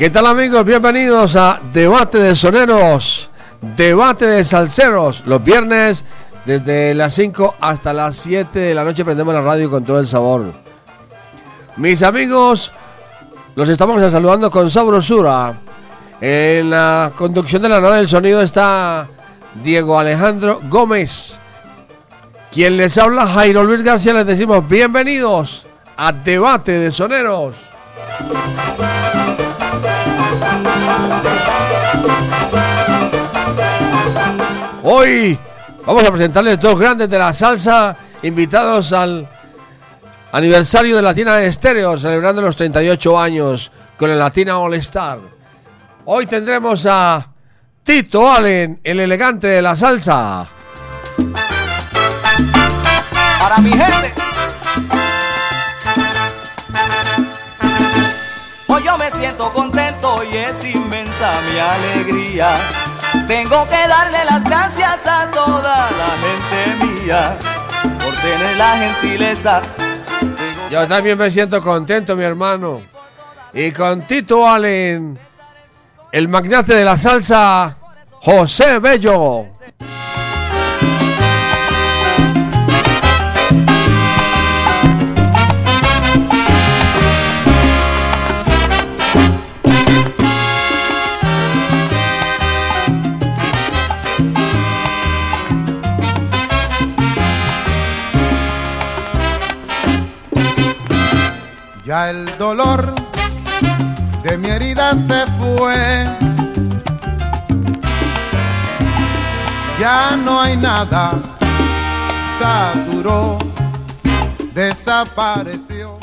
¿Qué tal amigos? Bienvenidos a Debate de Soneros, Debate de Salseros. Los viernes desde las 5 hasta las 7 de la noche prendemos la radio con todo el sabor. Mis amigos, los estamos saludando con sabrosura. En la conducción de la nave del sonido está Diego Alejandro Gómez. Quien les habla, Jairo Luis García, les decimos bienvenidos a Debate de Soneros. Hoy vamos a presentarles dos grandes de la salsa invitados al aniversario de Latina Estéreo, celebrando los 38 años con el Latina All Star. Hoy tendremos a Tito Allen, el elegante de la salsa. para mi gente. Hoy yo me siento contento y es inmensa mi alegría. Tengo que darle las gracias a toda la gente mía por tener la gentileza. Yo también me siento contento, mi hermano. Y con Tito Allen, el magnate de la salsa, José Bello. Ya el dolor de mi herida se fue. Ya no hay nada, saturó, desapareció.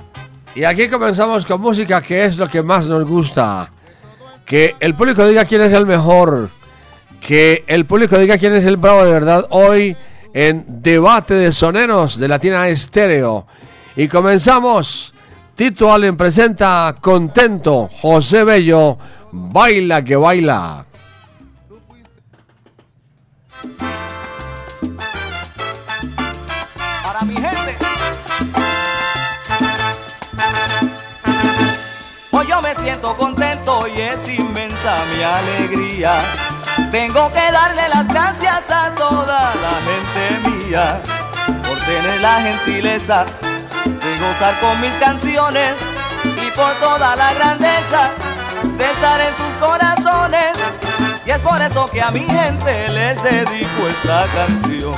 Y aquí comenzamos con música que es lo que más nos gusta. Que el público diga quién es el mejor. Que el público diga quién es el bravo de verdad hoy en Debate de Soneros de Latina Estéreo. Y comenzamos. Tito Allen presenta Contento. José Bello, baila que baila. Para mi gente. Hoy yo me siento contento y es inmensa mi alegría. Tengo que darle las gracias a toda la gente mía por tener la gentileza gozar con mis canciones y por toda la grandeza de estar en sus corazones. Y es por eso que a mi gente les dedico esta canción.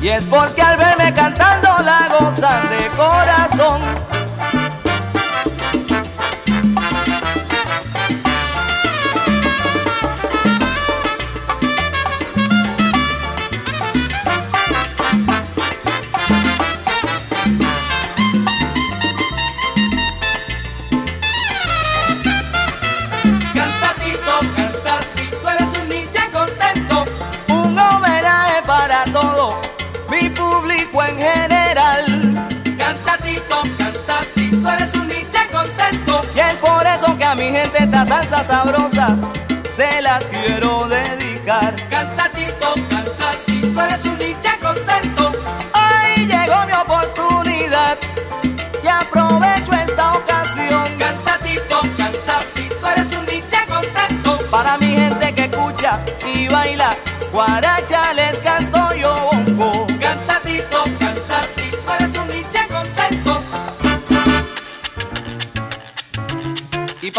Y es porque al verme cantando la gozan de corazón. Salsa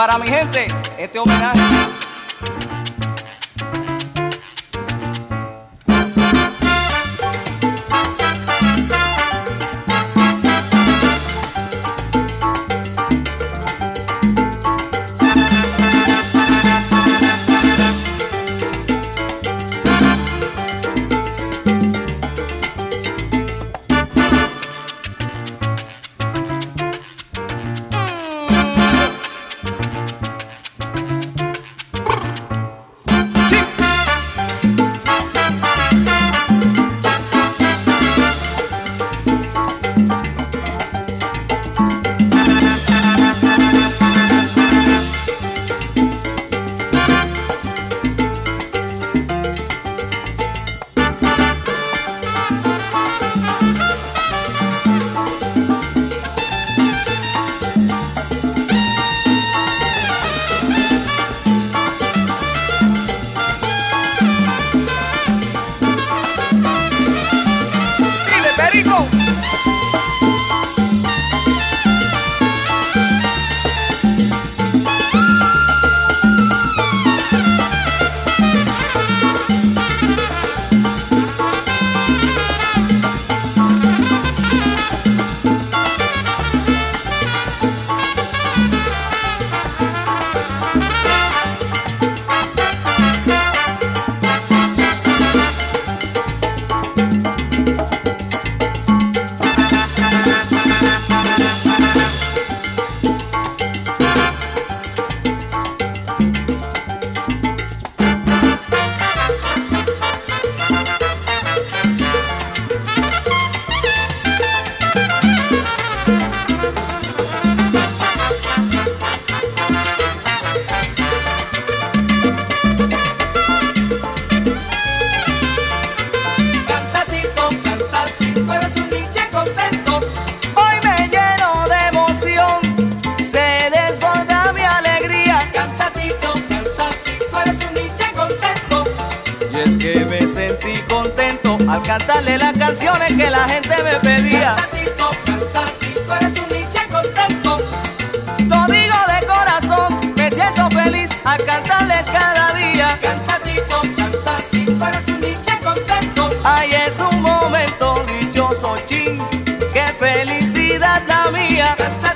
para mi gente, este homenaje. Cantarle las canciones que la gente me pedía. Canta Tito, canta si tú eres un niche contento. Lo digo de corazón, me siento feliz al cantarles cada día. Canta Tito, canta si tú eres un niche contento. Ay, es un momento dichoso, chin, qué felicidad la mía. Canta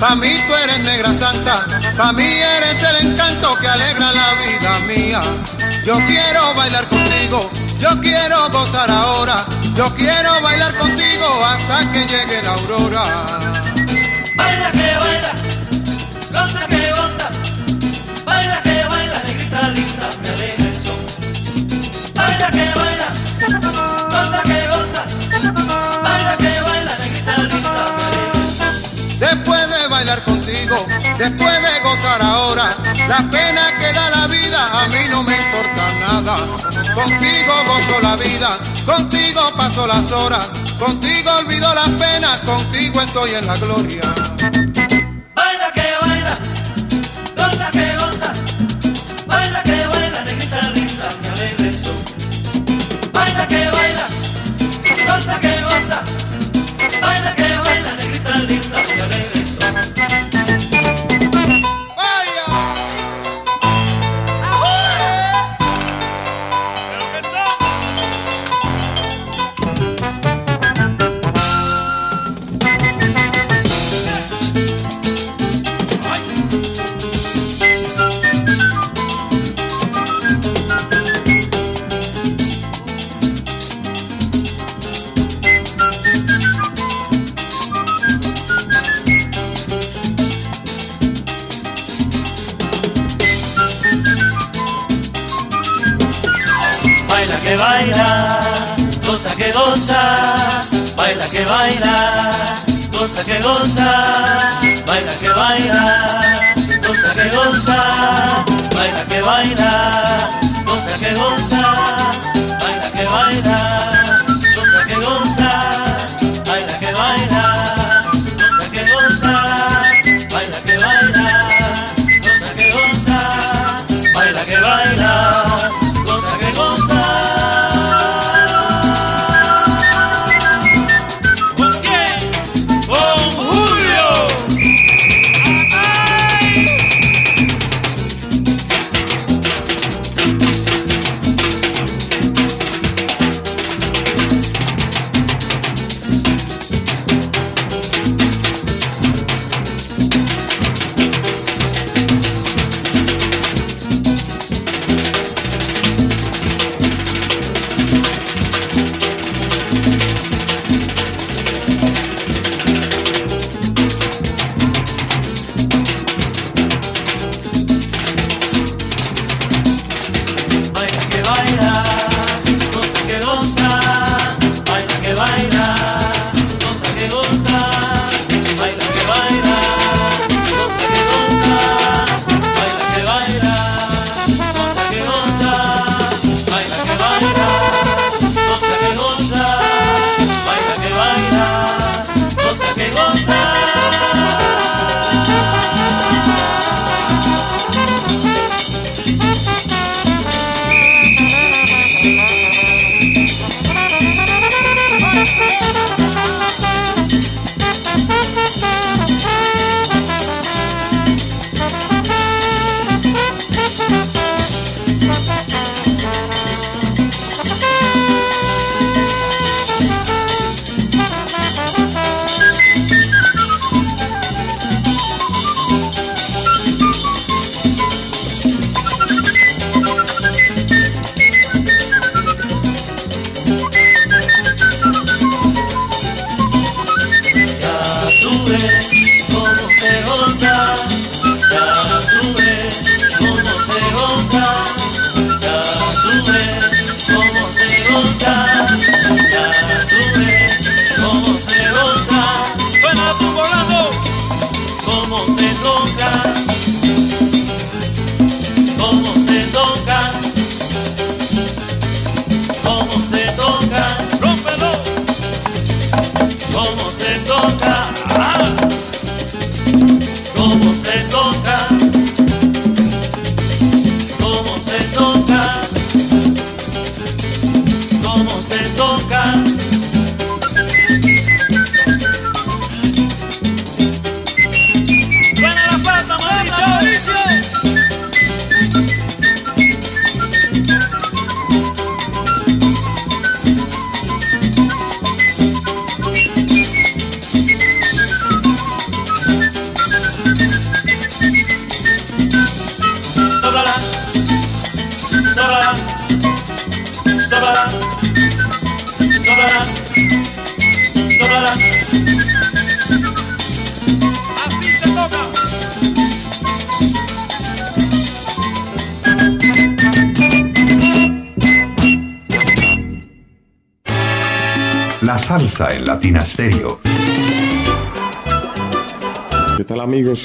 Pa' mí tú eres negra santa, pa' mí eres el encanto que alegra la vida mía. Yo quiero bailar contigo, yo quiero gozar ahora, yo quiero bailar contigo hasta que llegue la aurora. Baila que baila, después de gozar ahora, la pena que da la vida a mí no me importa nada. Contigo gozo la vida, contigo paso las horas, contigo olvido las penas, contigo estoy en la gloria.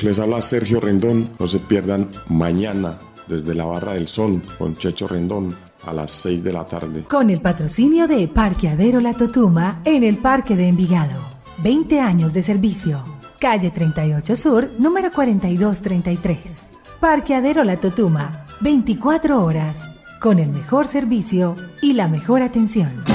Les habla Sergio Rendón. No se pierdan mañana desde la Barra del Sol con Checho Rendón a las 6 de la tarde. Con el patrocinio de Parqueadero La Totuma en el Parque de Envigado. 20 años de servicio. Calle 38 Sur, número 4233. Parqueadero La Totuma. 24 horas. Con el mejor servicio y la mejor atención.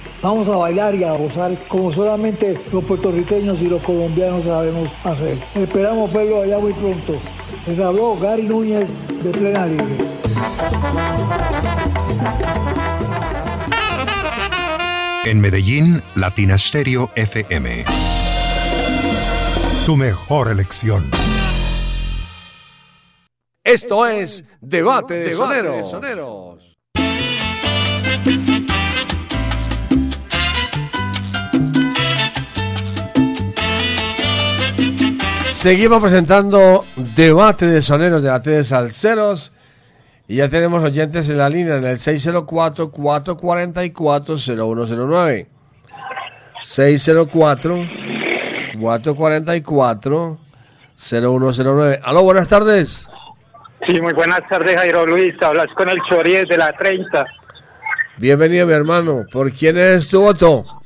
Vamos a bailar y a gozar como solamente los puertorriqueños y los colombianos sabemos hacer. Esperamos verlo allá muy pronto. Les habló Gary Núñez de Plena Libre. En Medellín, Latina Stereo FM. Tu mejor elección. Esto es Debate de Soneros. Seguimos presentando debate de soneros, debate de salseros. Y ya tenemos oyentes en la línea en el 604-444-0109. 604-444-0109. Aló, buenas tardes. Sí, muy buenas tardes, Jairo Luis. Hablas con el Choriez de la 30. Bienvenido, mi hermano. ¿Por quién es tu voto?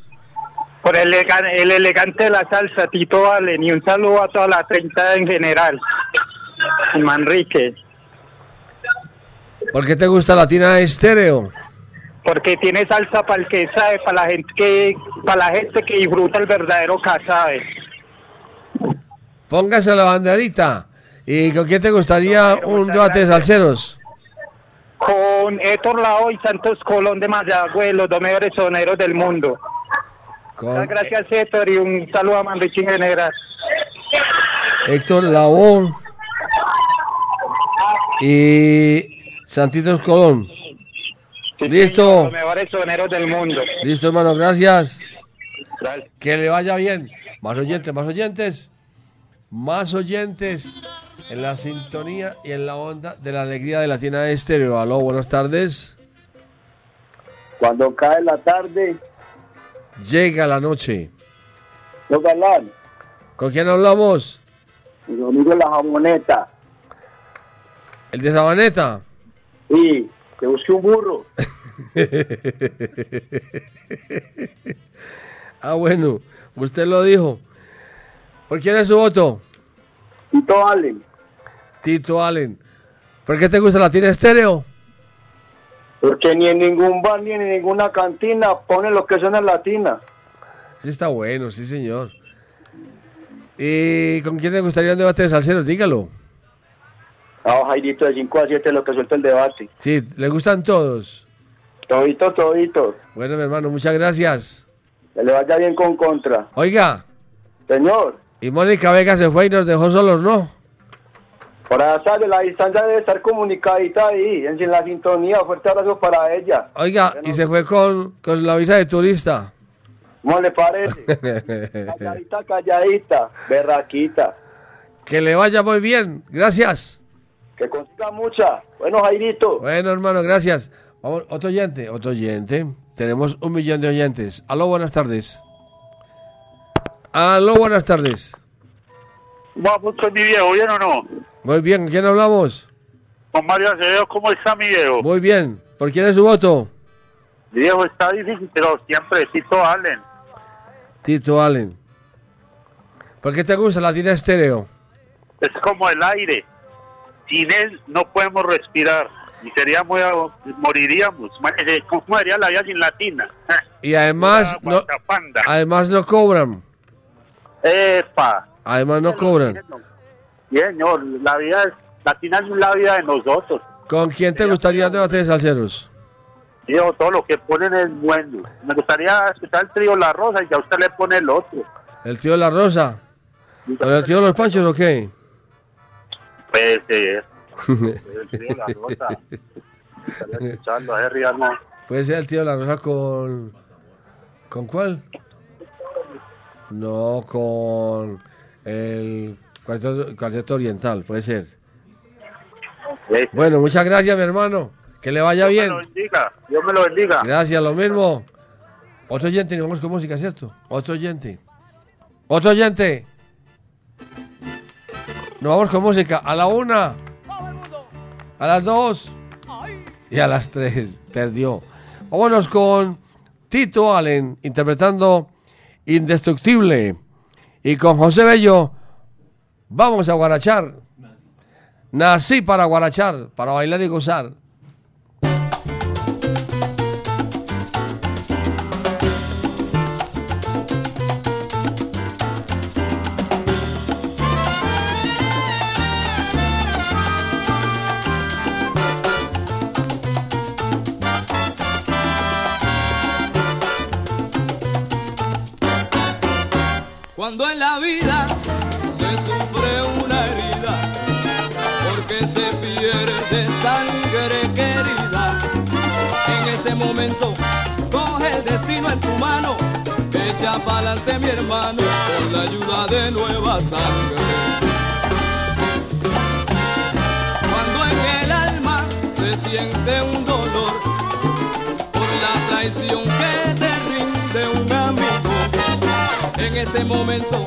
Por el, el elegante de la salsa, Tito Allen. Y un saludo a toda la 30 en general. Y Manrique. ¿Por qué te gusta Latina Estéreo? Porque tiene salsa para el que sabe, para la gente que, para la gente que disfruta el verdadero casabe. Póngase la banderita. ¿Y con quién te gustaría un debate de salseros? Con Héctor Lao y Santos Colón de Mayagüez, los dos mejores soneros del mundo. Muchas gracias, Héctor, y un saludo a Manrique en general. Héctor Labón y Santitos Colón. Listo, Los mejores soneros del mundo. listo hermano, gracias. Gracias. Que le vaya bien. Más oyentes, más oyentes. Más oyentes en la sintonía y en la onda de la alegría de Latina de Estéreo. Aló, buenas tardes. Cuando cae la tarde, Llega la noche. yo ¿Con quién hablamos? mi amigo la jamoneta, ¿El de Sabaneta? y que busque un burro. ah, bueno, usted lo dijo. ¿Por quién es su voto? Tito Allen. Tito Allen. ¿Por qué te gusta Latina Estéreo? Porque ni en ningún bar ni en ninguna cantina pone lo que suena en latina. Sí está bueno, sí señor. ¿Y con quién te gustaría un debate de salseros? Dígalo. Ah, Jairito, de 5 a 7 lo que suelta el debate. Sí, ¿le gustan todos? Todito, todito. Bueno, mi hermano, muchas gracias. Que le vaya bien con contra. Oiga, Señor, y Mónica Vega se fue y nos dejó solos, ¿no? Por allá sale la distancia debe estar comunicadita ahí, en la sintonía. Fuerte abrazo para ella. Oiga, y se fue con, con la visa de turista. ¿Cómo le parece? calladita, calladita, berraquita. que le vaya muy bien, gracias. Que consiga mucha. Bueno, Jairito. Bueno, hermano, gracias. Vamos, otro oyente, otro oyente. Tenemos un millón de oyentes. Aló, buenas tardes. Aló, buenas tardes. Vamos con mi viejo, ¿bien o no? Muy bien, ¿con quién hablamos? Con Mario Acevedo, ¿cómo está mi viejo? Muy bien. ¿Por quién es su voto? Mi viejo está difícil, pero siempre Tito Allen. Tito Allen. ¿Por qué te gusta la tira estéreo? Es como el aire. Sin él no podemos respirar. Y seríamos, moriríamos. ¿Cómo sería la vida sin latina? Y además no, además no cobran. Epa. Además no cobran. Bien, señor, la vida es, latina es la vida de nosotros. ¿Con quién te gustaría debate de salseros? Digo, todo lo que ponen es bueno. Me gustaría escuchar el trío La Rosa y ya usted le pone el otro. ¿El tío de la Rosa? ¿Con el tío de los Panchos o qué? puede ser. El tío de la Rosa. Estaría escuchando a. Puede ser el tío de la Rosa con. ¿Con cuál? No, con el cuarteto, cuarteto oriental, puede ser. Bueno, muchas gracias, mi hermano. Que le vaya bien. Dios me lo bendiga. Dios me lo bendiga. Gracias, lo mismo. Otro oyente, nos vamos con música, ¿cierto? Otro oyente. Otro oyente. Nos vamos con música a la una, a las dos y a las tres. Perdió. Vámonos con Tito Allen interpretando Indestructible. Y con José Bello vamos a guarachar. Nací para guarachar, para bailar y gozar. Momento coge el destino en tu mano, echa pa'lante mi hermano con la ayuda de nueva sangre. Cuando en el alma se siente un dolor por la traición que te rinde un amigo en ese momento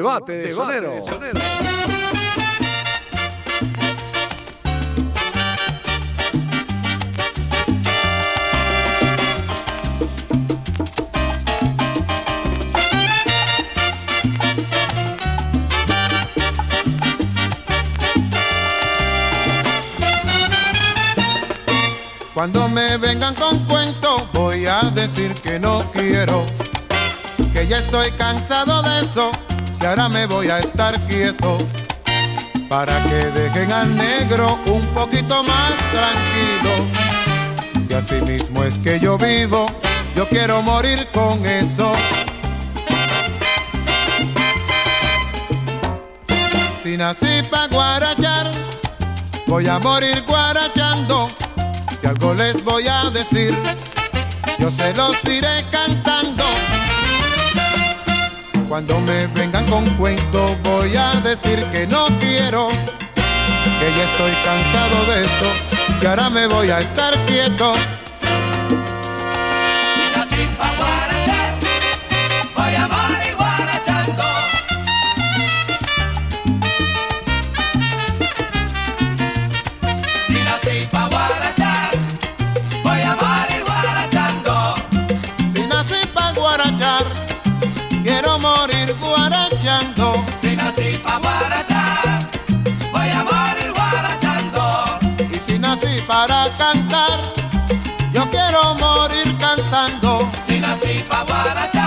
Debate de. Cuando me vengan con cuentos voy a decir que no quiero, que ya estoy cansado de eso, que ahora me voy a estar quieto, para que dejen al negro un poquito más tranquilo. Si así mismo es que yo vivo, yo quiero morir con eso. Si nací pa' guarachar, voy a morir guarachando. Si algo les voy a decir, yo se los diré cantando. Cuando me vengan con cuentos voy a decir que no quiero, que ya estoy cansado de esto, que ahora me voy a estar quieto. Cantando. Si nací pa'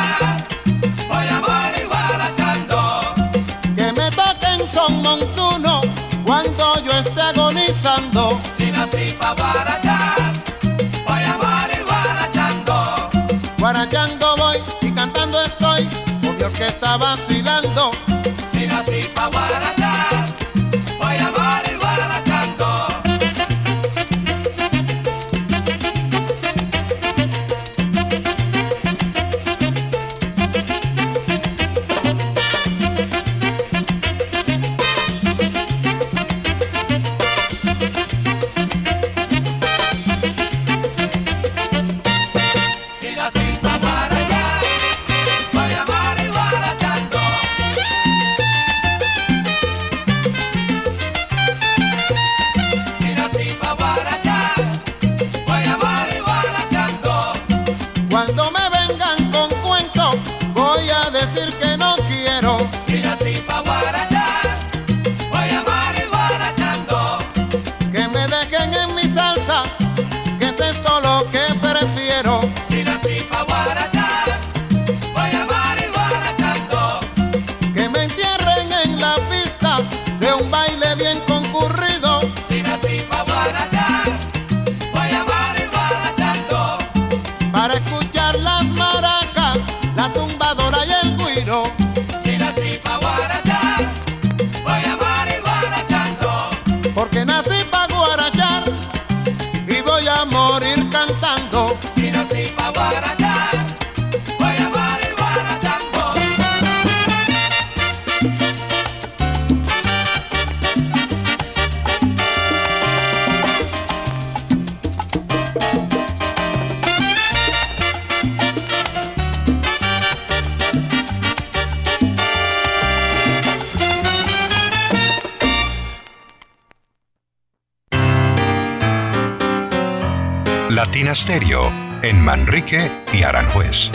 En Manrique y Aranjuez.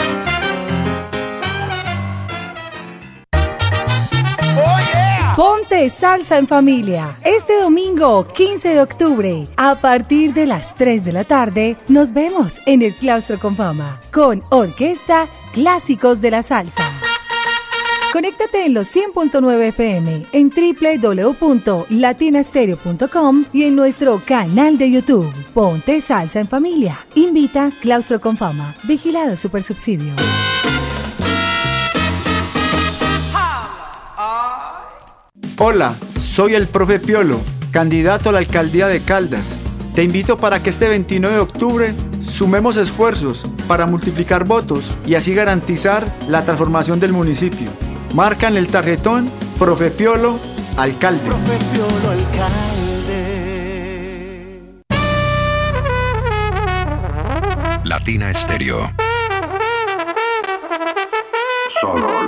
Ponte salsa en familia. Este domingo 15 de octubre, a partir de las 3 de la tarde, nos vemos en el Claustro con Fama con Orquesta Clásicos de la Salsa. Conéctate en los 100.9 FM, en www.latinastereo.com y en nuestro canal de YouTube. Ponte salsa en familia. Invita Claustro con Fama. Vigilado Supersubsidio. Hola, soy el profe Piolo, candidato a la alcaldía de Caldas. Te invito para que este 29 de octubre sumemos esfuerzos para multiplicar votos y así garantizar la transformación del municipio. Marca en el tarjetón Profe Piolo, alcalde. Latina Stereo. Solo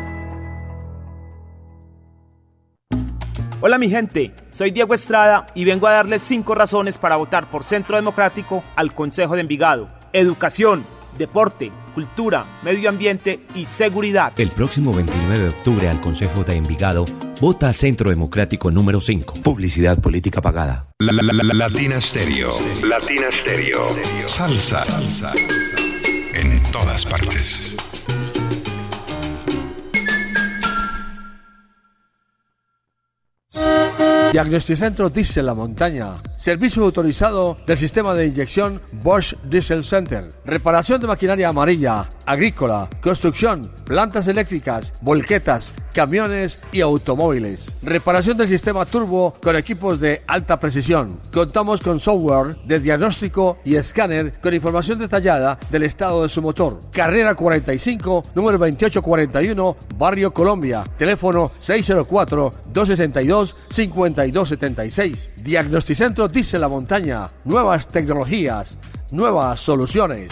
Hola mi gente, soy Diego Estrada y vengo a darles cinco razones para votar por Centro Democrático al Consejo de Envigado. Educación, deporte, cultura, medio ambiente y seguridad. El próximo 29 de octubre al Consejo de Envigado, vota Centro Democrático número 5. Publicidad política pagada. La, la, la, la, Latina Stereo. Latina Stereo. Salsa. Salsa. En todas partes. Diagnosticentro Diesel La Montaña. Servicio autorizado del sistema de inyección Bosch Diesel Center. Reparación de maquinaria amarilla, agrícola, construcción, plantas eléctricas, volquetas, camiones y automóviles. Reparación del sistema turbo con equipos de alta precisión. Contamos con software de diagnóstico y escáner con información detallada del estado de su motor. Carrera 45, número 2841, Barrio Colombia. Teléfono 604-262-5276. Diagnosticentro Dice la Montaña. Nuevas tecnologías, nuevas soluciones.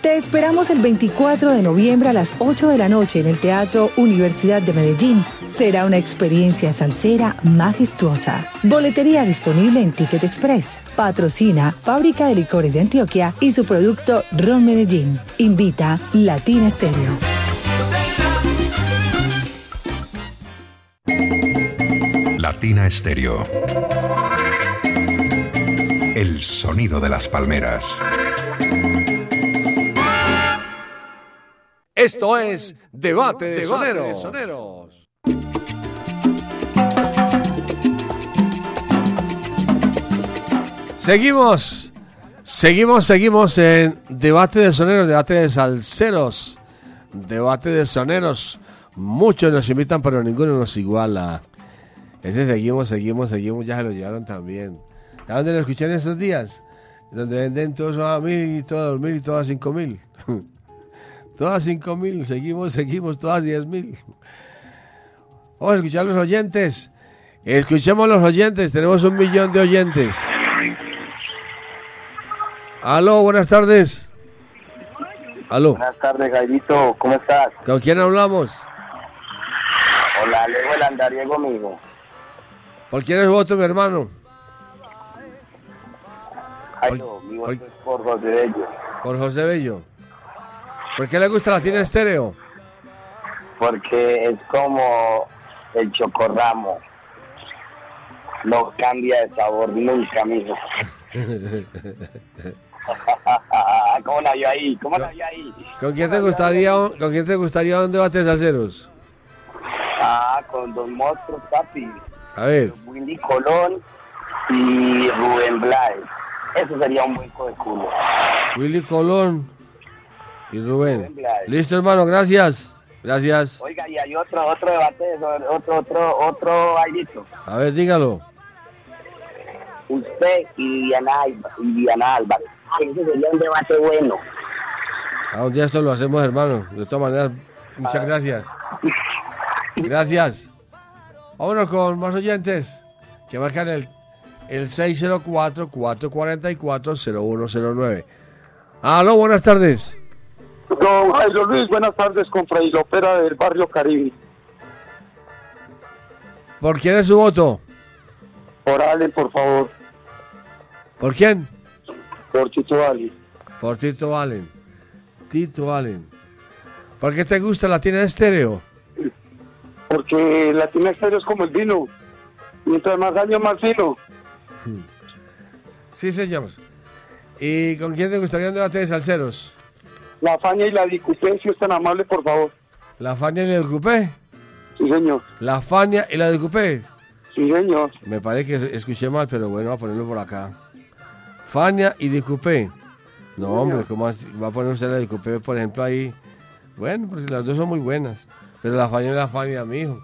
Te esperamos el 24 de noviembre a las 8 de la noche en el Teatro Universidad de Medellín. Será una experiencia salsera majestuosa. Boletería disponible en Ticket Express. Patrocina Fábrica de Licores de Antioquia y su producto Ron Medellín. Invita Latina Stereo. Latina Estéreo. El sonido de las palmeras. Esto es Debate de Soneros. Seguimos, seguimos, seguimos en Debate de Soneros, Debate de Salceros, Debate de Soneros. Muchos nos invitan, pero ninguno nos iguala. Ese seguimos, seguimos, seguimos, ya se lo llevaron también. ¿A dónde lo escuché en estos días? Donde venden todos a mil y todos a dos mil y todos a cinco mil. todas cinco mil, seguimos, seguimos, todas diez mil. Vamos a escuchar los oyentes. Escuchemos los oyentes, tenemos un millón de oyentes. Aló, buenas tardes. Aló. Buenas tardes, Jairito. ¿Cómo estás? ¿Con quién hablamos? Hola, Lego el andariego, mijo. ¿Por quién es voto, mi hermano? Jairo, mi voto es por José Bello. Por José Bello. ¿Por qué le gusta la tiene estéreo? Porque es como el chocorramo. No cambia de sabor nunca, mijo. ¿Cómo la vio ahí? ¿Cómo la vio ahí? ¿Con quién te gustaría, con quién te gustaría un debate salseros? Ah, con dos monstruos, papi. A ver. Willy Colón y Rubén Blades. Eso sería un buen de culo. Willy Colón y Rubén. Listo, hermano, gracias. Gracias. Oiga, y hay otro, otro debate, otro, otro, otro bailito. A ver, dígalo. Usted y Diana, y Diana Álvarez. Ese sería un debate bueno. A un día esto lo hacemos, hermano. De todas maneras, muchas gracias. Gracias. Vámonos con más oyentes que marcan el, el 604-444-0109. Aló, buenas tardes. Don Jairo Luis, buenas tardes, con Fray Lopera del barrio Caribe. ¿Por quién es su voto? Por Allen, por favor, ¿Por quién? por Tito Allen. Por Tito Allen. Tito Allen. ¿Por qué te gusta la tiene estéreo? Porque Latina Estéreo es como el vino. Mientras más años, más fino. Sí, señor. ¿Y con quién te gustaría un debate de salseros? La Fania y la Dicupé, si es tan amable, por favor. ¿La Fania y la Dicupé? Sí, señor. ¿La Fania y la Dicupé? Sí, señor. Me parece que escuché mal, pero bueno, voy a ponerlo por acá. Fania y Dicupé. No, hombre, ¿cómo así? va a poner usted la Dicupé, por ejemplo, ahí? Bueno, porque las dos son muy buenas. Pero la Fania y la Fania, mijo.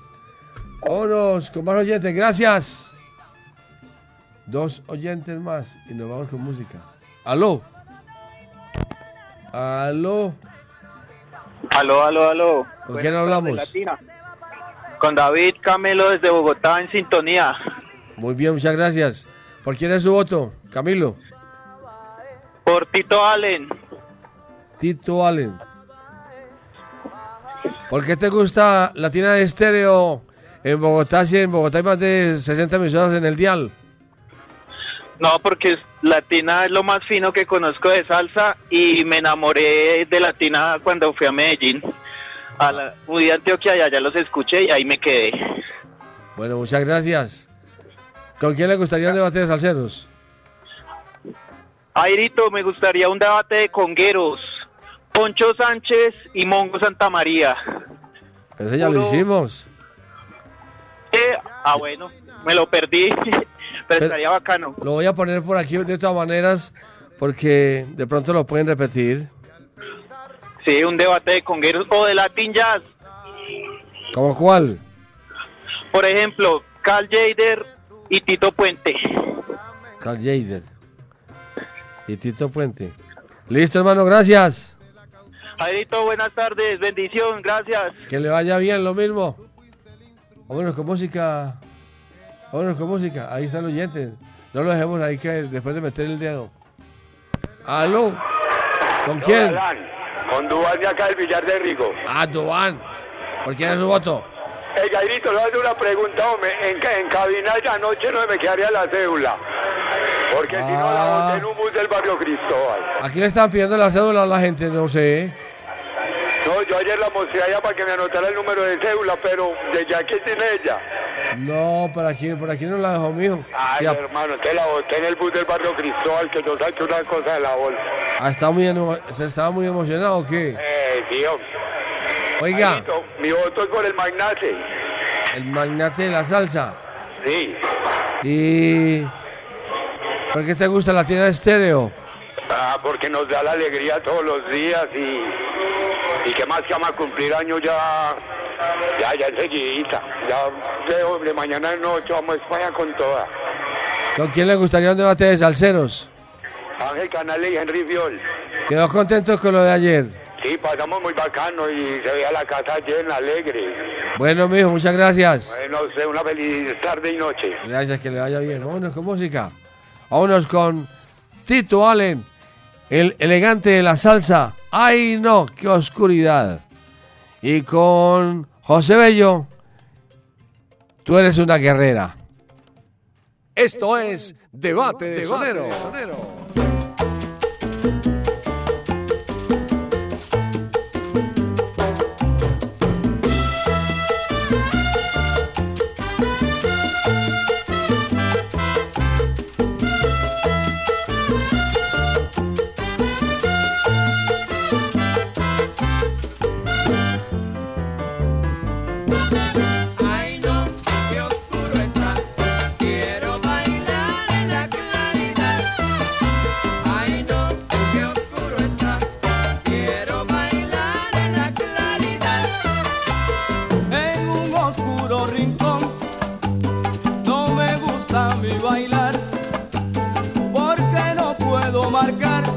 Vámonos con más oyentes, gracias. Dos oyentes más y nos vamos con música. ¿Aló? ¿Aló? Aló, aló, aló. ¿Con quién hablamos? Latina. Con David Camilo desde Bogotá en sintonía. Muy bien, muchas gracias. ¿Por quién es su voto, Camilo? Por Tito Allen. Tito Allen. ¿Por qué te gusta Latina de Estéreo en Bogotá? Si en Bogotá hay más de 60 emisoras en el dial. No, porque es- Latina es lo más fino que conozco de salsa y me enamoré de Latina cuando fui a Medellín. A la, fui a Antioquia y allá los escuché y ahí me quedé. Bueno, muchas gracias. ¿Con quién le gustaría un debate de salseros? Airito, me gustaría un debate de congueros. Poncho Sánchez y Mongo Santamaría. Pero eso ya lo hicimos. Eh, ah, bueno, me lo perdí, pero estaría bacano. Lo voy a poner por aquí de todas maneras porque de pronto lo pueden repetir. Sí, un debate de congueros o de Latin Jazz. ¿Como cuál? Por ejemplo, Carl Jader y Tito Puente. Carl Jader. Y Tito Puente. Listo, hermano, gracias. Jairito, buenas tardes, bendición, gracias. Que le vaya bien, lo mismo. Vámonos con música. Vámonos con música. Ahí está el oyente. No lo dejemos ahí que después de meter el dedo. ¿Aló? ¿Con quién? Con Dubán de acá del Villar de Rigo. Ah, Dubán. ¿Por quién es su voto? Hey, Gairito, le voy a hacer una pregunta, hombre. En, en cabina esa noche no me quedaría la cédula. Porque si no la Ah. boté en un bus del barrio Cristóbal. Aquí le están pidiendo la cédula a la gente, no sé. No, yo ayer la mostré allá para que me anotara el número de cédula, pero de ya que tiene ella. No, por aquí, por aquí no la dejó, mijo. Ay, hermano, te la boté en el bus del barrio Cristóbal, que yo saqué una cosa de la bolsa. ah, está muy ¿Se estaba muy emocionado o qué? Eh, hombre. Oiga, mi voto es por el magnate. el magnate de la salsa. Sí. ¿Y por qué te gusta la tienda de estéreo? Ah, porque nos da la alegría todos los días y, y que más que vamos a cumplir años ya, ya, ya enseguidita. Ya de, de mañana en noche vamos a España con toda. ¿Con quién le gustaría un debate de salseros? Ángel Canales y Henry Viol. ¿Quedó contento con lo de ayer? Sí, pasamos muy bacano y se veía la casa llena, alegre. Bueno, mijo, muchas gracias. Bueno, una feliz tarde y noche. Gracias, que le vaya bien. Vámonos con música. Vámonos con Tito Allen, el elegante de la salsa. ¡Ay, no! ¡Qué oscuridad! Y con José Bello, tú eres una guerrera. Esto es Debate de Sonero. Ay rincón. No me gusta mi bailar, porque no puedo marcar.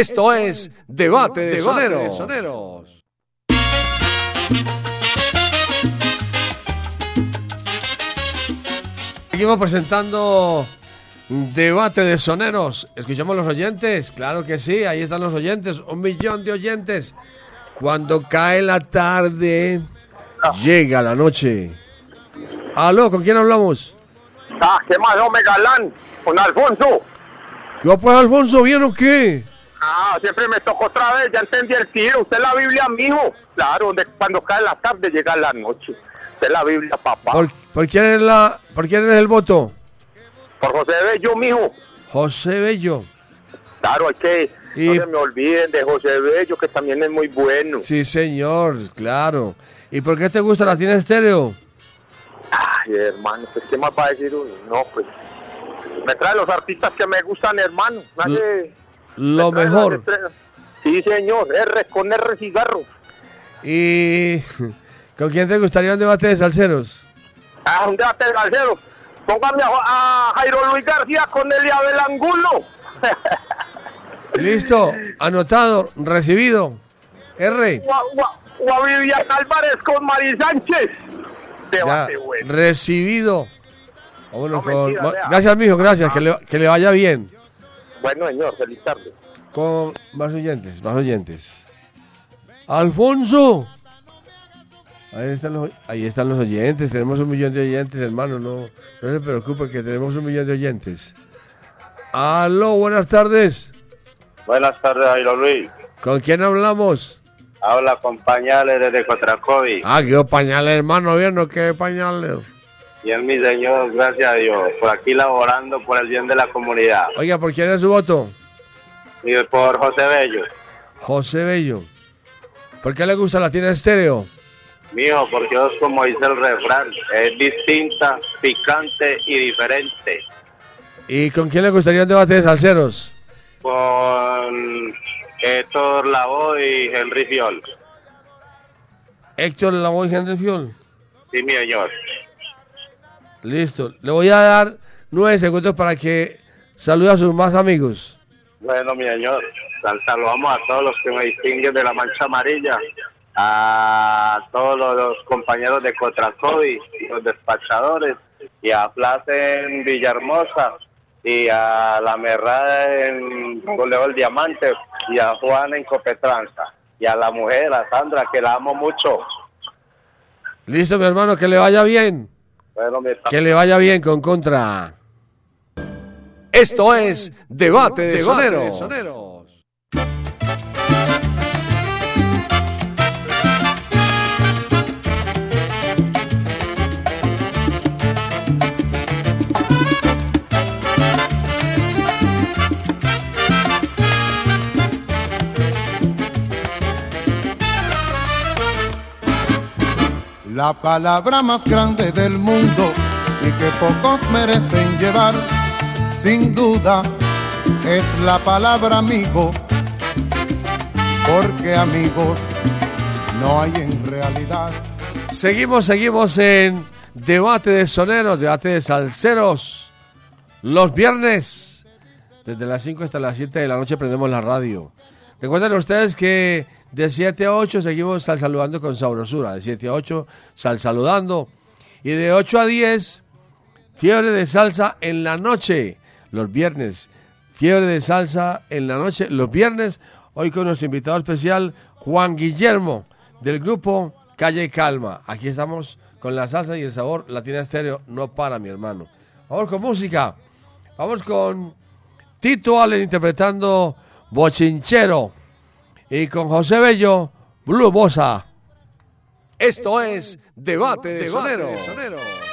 Esto es Debate de Soneros. Seguimos presentando Debate de Soneros. ¿Escuchamos los oyentes? Claro que sí, ahí están los oyentes, un millón de oyentes. Cuando cae la tarde, llega la noche. Aló, ¿con quién hablamos? Ah, ¿qué más, hombre, galán? Con Alfonso. ¿Qué va pues, Alfonso? ¿Bien o qué? Ah, siempre me tocó otra vez, ya entendí el tiro. Usted es la Biblia, mijo. Claro, donde cuando cae la tarde llega la noche. Usted es la Biblia, papá. ¿Por, por quién es la, ¿Por quién es el voto? Por José Bello, mijo. José Bello. Claro, hay que, Y- No se me olviden de José Bello, que también es muy bueno. Sí, señor, claro. ¿Y por qué te gusta la tiene estéreo? Ay, hermano, pues, ¿qué más va a decir uno? No, pues, me trae los artistas que me gustan, hermano. Me hace- Lo mejor. Sí, señor, R con R cigarro. ¿Y con quién te gustaría un debate de salseros? Ah, un debate de galceros. Póngame a, Jairo Luis García con Elia del Angulo. Listo, anotado, recibido. R. O a, Vivian Álvarez con Mari Sánchez. Debate bueno. recibido. No, con- mentira, gracias, mijo, gracias. Que le, que le vaya bien. Bueno, señor, feliz tarde. Con más oyentes, más oyentes. Alfonso. Ahí están, los, ahí están los oyentes. Tenemos un millón de oyentes, hermano. No, no se preocupe que tenemos un millón de oyentes. Aló, buenas tardes. Buenas tardes, Jairo Luis. ¿Con quién hablamos? Habla con Pañales desde Cotracovi. Ah, qué pañales, hermano. Bien, ¿no? ¿Qué pañales? Y es mi señor, gracias a Dios, por aquí laborando por el bien de la comunidad. Oiga, ¿por quién es su voto? Y por José Bello. José Bello. ¿Por qué le gusta la tienda estéreo? Mijo, porque es como dice el refrán, es distinta, picante y diferente. ¿Y con quién le gustaría un debate de salseros? Con Héctor Lavoe y Henry Fiol. Héctor Lavoe y Henry Fiol. Sí, mi señor. Listo. Le voy a dar nueve segundos para que salude a sus más amigos. Bueno, mi señor, sal- saludamos a todos los que me distinguen de la Mancha Amarilla, a todos los, los compañeros de Cotracovi, los despachadores, y a Plaza en Villahermosa, y a la Merrada en Goleo el Diamante, y a Juan en Copetranza, y a la mujer, a Sandra, que la amo mucho. Listo, mi hermano, que le vaya bien. Bueno, Que le vaya bien con contra. Esto es Debate de Soneros. La palabra más grande del mundo y que pocos merecen llevar, sin duda, es la palabra amigo, porque amigos no hay en realidad. Seguimos, seguimos en Debate de Soneros, Debate de Salseros. Los viernes, desde las 5 hasta las 7 de la noche, prendemos la radio. Recuerden ustedes que de 7 a 8 seguimos sal saludando con sabrosura. De 7 a 8, sal saludando. Y de 8 a 10, fiebre de salsa en la noche. Los viernes, fiebre de salsa en la noche. Los viernes, hoy con nuestro invitado especial, Juan Guillermo, del grupo Calle Calma. Aquí estamos con la salsa y el sabor Latina Estéreo. No para, mi hermano. Vamos con música. Vamos con Tito Allen interpretando Bochinchero. Y con José Bello, Blue Bosa. Esto es Debate de Soneros.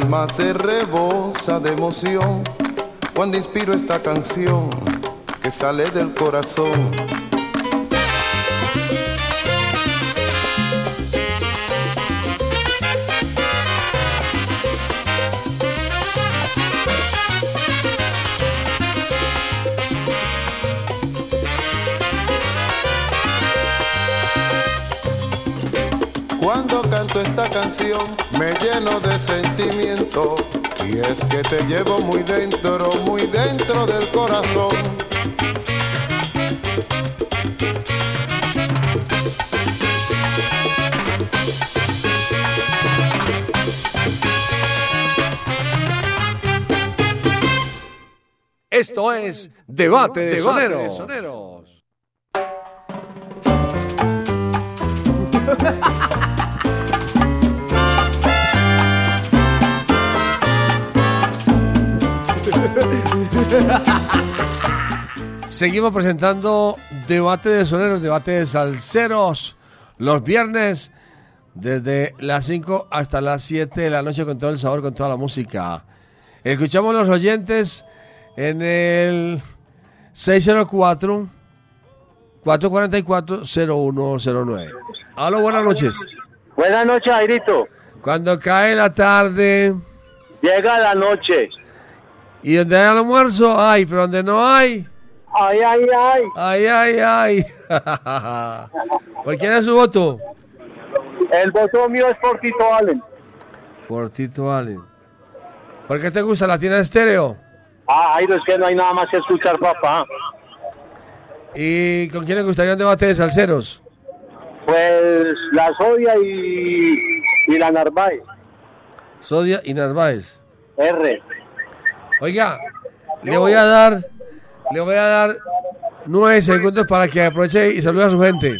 Alma se rebosa de emoción cuando inspiro esta canción que sale del corazón. Esta canción me lleno de sentimiento y es que te llevo muy dentro, muy dentro del corazón. Esto es Debate de Soneros. Seguimos presentando Debate de Soneros, Debate de Salseros, los viernes desde las 5 hasta las 7 de la noche con todo el sabor, con toda la música. Escuchamos los oyentes en el 604 444 0109. Aló, buenas noches. Buenas noches, Airito. Cuando cae la tarde Llega la noche. y donde hay almuerzo, hay, pero donde no hay, Ay, ay, ay. ay, ay, ay. ¿Por quién es su voto? El voto mío es por Tito Allen. Por Tito Allen. ¿Por qué te gusta la tienda estéreo? Ah, Airo, es que no hay nada más que escuchar, papá. ¿Y con quién le gustaría un debate de salseros? Pues la Sodia y, y la Narváez. Sodia y Narváez. R. Oiga, le voy a dar, le voy a dar nueve segundos para que aproveche y salude a su gente.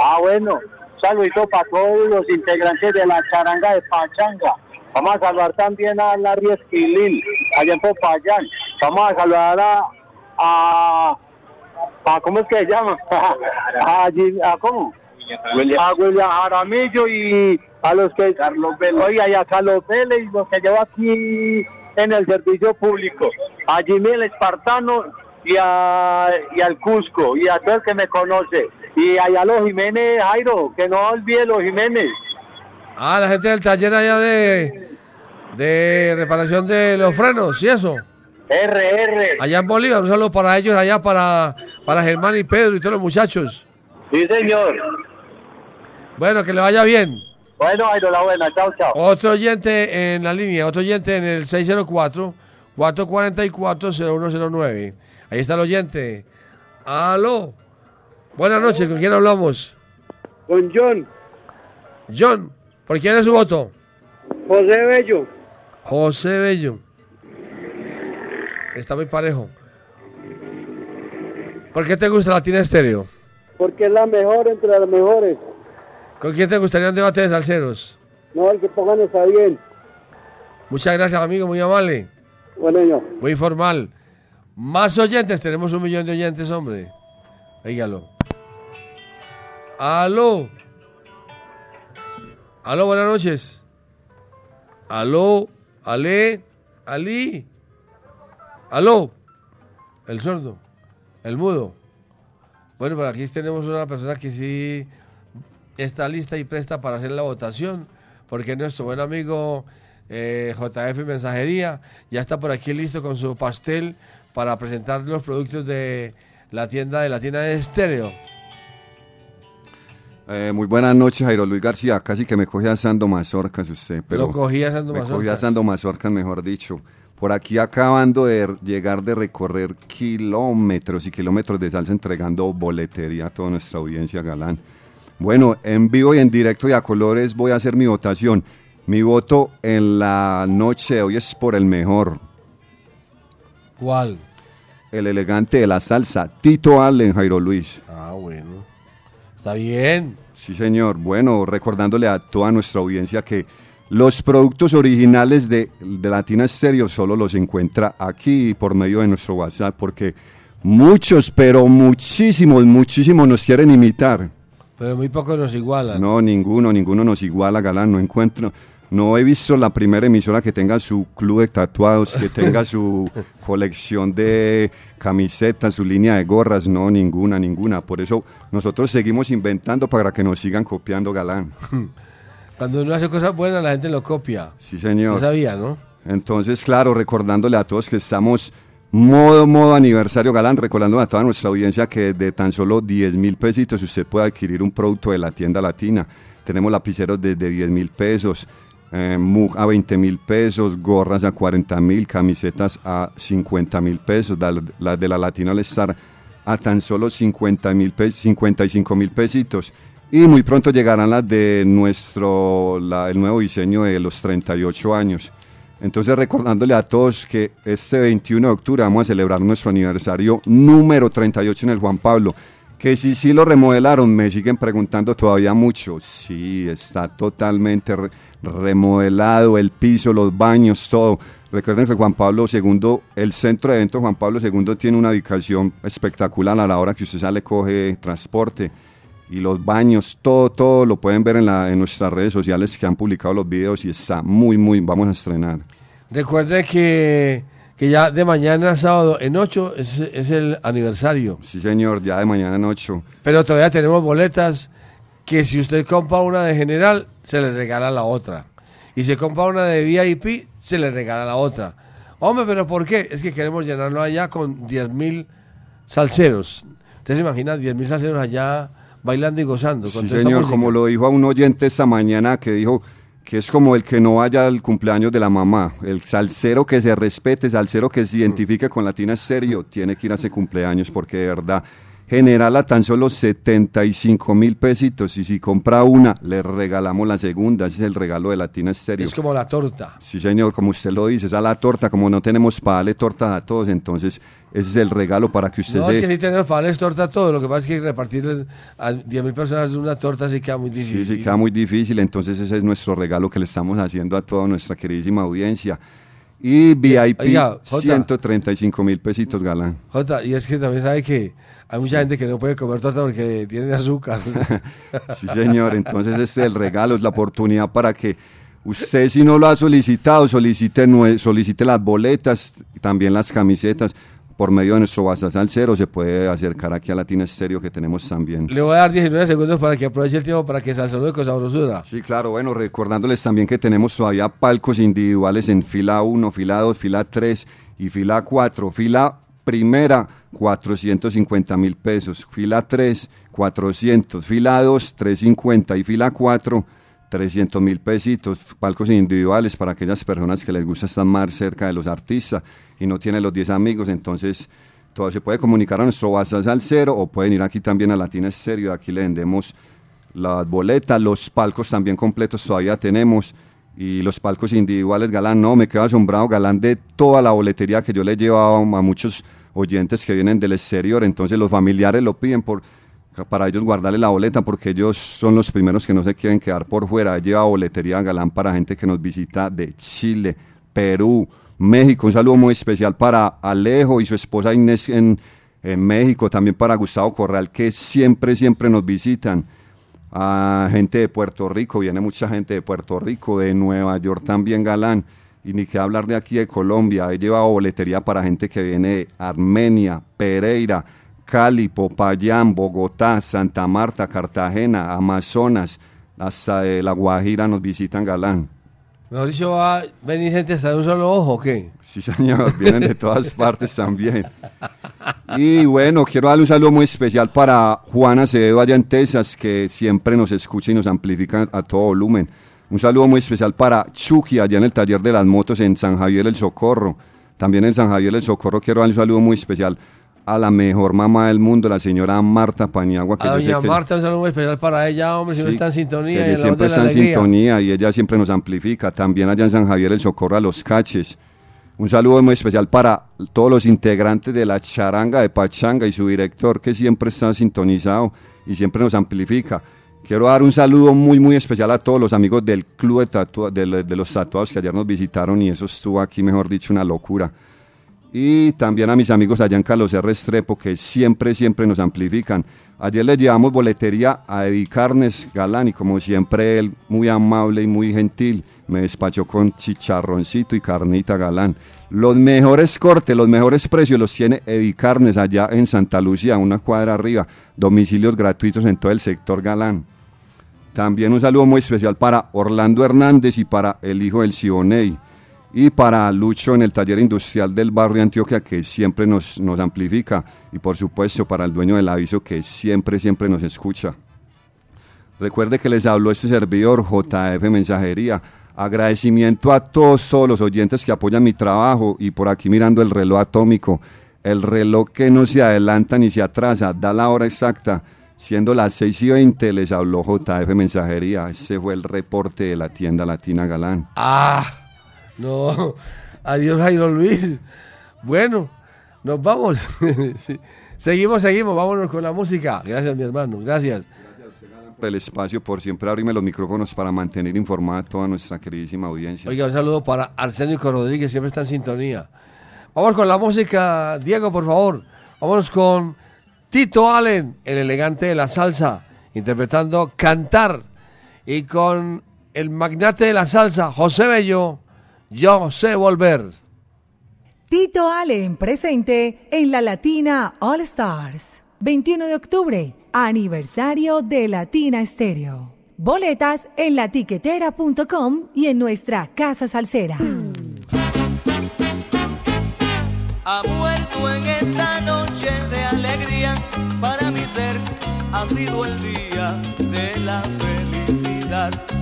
Ah, bueno. Saludito para todos los integrantes de la charanga de Pachanga. Vamos a saludar también a Larry Esquilín, allá en Popayán. Vamos a saludar a, a, a- ¿cómo es que se llama? a, Jim- a ¿cómo? A William Jaramillo y a los que Carlos Vélez. Oiga, y a Carlos Vélez y los que llevo aquí en el servicio público. A Jimmy el Espartano y, a, y al Cusco y a todo el que me conoce. Y allá los Jiménez, Jairo, que no olvide los Jiménez. Ah, la gente del taller allá de, de reparación de los frenos y eso. RR. Allá en Bolívar, un saludo para ellos, allá para, para Germán y Pedro y todos los muchachos. Sí, señor. Bueno, que le vaya bien. Bueno, Jairo, la buena. Chao, chao. Otro oyente en la línea, otro oyente en el 604-444-0109. Ahí está el oyente. Aló. Buenas noches, ¿con quién hablamos? Con John, John, ¿por quién es su voto? José Bello, José Bello. Está muy parejo. ¿Por qué te gusta Latina Estéreo? porque es la mejor entre las mejores. ¿Con quién te gustaría un debate de salseros? No, el que pongan está bien. Muchas gracias, amigo, muy amable. Bueno, yo. Muy formal. Más oyentes, tenemos un millón de oyentes, hombre. Oígalo. Aló. Aló, buenas noches. Aló, Ale, Ali. Aló. El sordo, el mudo. Bueno, pero aquí tenemos una persona que sí está lista y presta para hacer la votación, porque nuestro buen amigo eh, JF Mensajería ya está por aquí listo con su pastel para presentar los productos de la tienda de la tienda de estéreo. Eh, muy buenas noches, Jairo Luis García. Casi que me coge asando mazorcas usted. Pero Lo cogí asando me mazorcas. cogí asando mazorcas, mejor dicho. Por aquí acabando de llegar de recorrer kilómetros y kilómetros de salsa entregando boletería a toda nuestra audiencia galán. Bueno, en vivo y en directo y a colores voy a hacer mi votación. Mi voto en la noche de hoy es por el mejor. ¿Cuál? El elegante de la salsa, Tito Allen, Jairo Luis. Ah, bueno. Está bien. Sí, señor. Bueno, recordándole a toda nuestra audiencia que los productos originales de, de Latina Stereo solo los encuentra aquí por medio de nuestro WhatsApp, porque Muchos, pero muchísimos, muchísimos nos quieren imitar. Pero muy pocos nos igualan. No, ninguno, ninguno nos iguala, Galán. No encuentro, no he visto la primera emisora que tenga su club de tatuados, que tenga su colección de camisetas, su línea de gorras. No, ninguna, ninguna. Por eso nosotros seguimos inventando para que nos sigan copiando, Galán. Cuando uno hace cosas buenas, la gente lo copia. Sí, señor. No sabía, ¿no? Entonces, claro, recordándole a todos que estamos modo, modo aniversario galán, recordándole a toda nuestra audiencia que de tan solo 10 mil pesitos usted puede adquirir un producto de la tienda latina. Tenemos lapiceros desde 10 mil pesos, eh, mug a 20 mil pesos, gorras a 40 mil, camisetas a 50 mil pesos, la- las de la Latina All Star a tan solo 50 mil pesos, 55 mil pesitos. Y muy pronto llegarán las de nuestro, el nuevo diseño de los 38 años. Entonces recordándole a todos que este 21 de octubre vamos a celebrar nuestro aniversario número 38 en el Juan Pablo. Que si sí lo remodelaron, me siguen preguntando todavía mucho. Sí, está totalmente re- remodelado, el piso, los baños, todo. Recuerden que Juan Pablo II, el centro de eventos Juan Pablo II tiene una ubicación espectacular a la hora que usted sale, coge transporte y los baños, todo, todo lo pueden ver en nuestras redes sociales que han publicado los videos y está muy, muy, vamos a estrenar. Recuerde que, que ya de mañana sábado en 8 es, es el aniversario. Sí, señor, ya de mañana en 8. Pero todavía tenemos boletas que si usted compra una de general, se le regala la otra. Y si compra una de VIP, se le regala la otra. Hombre, pero ¿por qué? Es que queremos llenarlo allá con 10.000 salseros. ¿Usted se imagina 10.000 salseros allá bailando y gozando? con Sí, señor, como lo dijo a un oyente esta mañana que dijo que es como el que no vaya al cumpleaños de la mamá. El salsero que se respete, salsero que se identifique con Latina Estéreo, tiene que ir a ese cumpleaños porque de verdad general a tan solo 75 mil pesitos y si compra una le regalamos la segunda, ese es el regalo de Latina Estéreo. Es como la torta. Sí, señor, como usted lo dice, esa es la torta, como no tenemos para darle torta a todos, entonces ese es el regalo para que usted No, se... es que si tenemos fales torta todo, lo que pasa es que repartirles a 10.000 personas una torta sí queda muy difícil. Sí, sí, queda muy difícil, entonces ese es nuestro regalo que le estamos haciendo a toda nuestra queridísima audiencia. Y VIP, Oiga, Jota. 135 mil pesitos, galán. Jota, y es que también sabe que hay mucha gente que no puede comer torta porque tienen azúcar. Sí, señor, entonces ese es el regalo, es la oportunidad para que usted, si no lo ha solicitado, solicite, solicite las boletas, también las camisetas. Por medio de nuestro WhatsApp al cero se puede acercar aquí a Latina Estéreo que tenemos también. Le voy a dar 19 segundos para que aproveche el tiempo para que se salude con sabrosura. Sí, claro, bueno, recordándoles también que tenemos todavía palcos individuales en fila 1, fila 2, fila 3 y fila 4. Fila primera, 450 mil pesos. Fila 3, 400. Fila 2, 350. Y fila 4, 300 mil pesitos. Palcos individuales para aquellas personas que les gusta estar más cerca de los artistas y no tienen los 10 amigos. Entonces, todo se puede comunicar a nuestro WhatsApp al cero o pueden ir aquí también a Latina Estéreo. Aquí le vendemos las boletas, los palcos también completos todavía tenemos y los palcos individuales, Galán, no, me quedo asombrado, Galán, de toda la boletería que yo le he llevado a muchos oyentes que vienen del exterior, entonces los familiares lo piden por, para ellos guardarle la boleta porque ellos son los primeros que no se quieren quedar por fuera, he llevado boletería Galán para gente que nos visita de Chile, Perú, México, un saludo muy especial para Alejo y su esposa Inés en, en México, también para Gustavo Corral que siempre, siempre nos visitan. A gente de Puerto Rico, viene mucha gente de Puerto Rico, de Nueva York también galán, y ni que hablar de aquí de Colombia, he llevado boletería para gente que viene de Armenia, Pereira, Cali, Popayán, Bogotá, Santa Marta, Cartagena, Amazonas, hasta de La Guajira nos visitan galán. Mejor dicho, va a venir gente hasta de un solo ojo, ¿o qué? Sí, señor, vienen de todas partes también. Y bueno, quiero darle un saludo muy especial para Juana Acevedo allá en Texas, que siempre nos escucha y nos amplifica a todo volumen. Un saludo muy especial para Chucky, allá en el taller de las motos en San Javier el Socorro. También en San Javier el Socorro quiero darle un saludo muy especial a la mejor mamá del mundo, la señora Marta Paniagua. Que A doña que- Marta, un saludo especial para ella, hombre, siempre Sí, está en sintonía. ella siempre está en sintonía y ella siempre nos amplifica. También allá en San Javier el Socorro a los caches. Un saludo muy especial para todos los integrantes de la charanga de Pachanga y su director que siempre está sintonizado y siempre nos amplifica. Quiero dar un saludo muy muy especial a todos los amigos del club de, tatua- de, de los tatuados que ayer nos visitaron y eso estuvo aquí, mejor dicho, una locura. Y también a mis amigos allá en Carlos R. Restrepo que siempre, siempre nos amplifican. Ayer les llevamos boletería a Eddie Carnes Galán y como siempre él, muy amable y muy gentil, me despachó con chicharroncito y carnita Galán. Los mejores cortes, los mejores precios los tiene Eddie Carnes allá en Santa Lucía, una cuadra arriba, domicilios gratuitos en todo el sector Galán. También un saludo muy especial para Orlando Hernández y para el hijo del Sionei. Y para Lucho en el taller industrial del barrio Antioquia que siempre nos, nos amplifica. Y por supuesto para el dueño del aviso que siempre, siempre nos escucha. Recuerde que les habló este servidor JF Mensajería. Agradecimiento a todos, todos los oyentes que apoyan mi trabajo y por aquí mirando el reloj atómico. El reloj que no se adelanta ni se atrasa, da la hora exacta. Siendo las 6 y 20 les habló JF Mensajería. Ese fue el reporte de la tienda Latina Galán. Ah, no. Adiós, Jairo Luis. Bueno, nos vamos. Sí. Seguimos, seguimos. Vámonos con la música. Gracias, mi hermano. Gracias. Por el espacio, por siempre abrirme los micrófonos para mantener informada a toda nuestra queridísima audiencia. Oiga, un saludo para Arsenio Rodríguez, siempre está en sintonía. Vamos con la música, Diego, por favor. Vamos con Tito Allen, el elegante de la salsa, interpretando Cantar. Y con el magnate de la salsa, José Bello, Yo sé volver. Tito Allen presente en la Latina All Stars. 21 de octubre, aniversario de Latina Estéreo. Boletas en latiquetera.com y en nuestra casa salsera. ha muerto en esta noche de alegría. Para mi ser ha sido el día de la felicidad.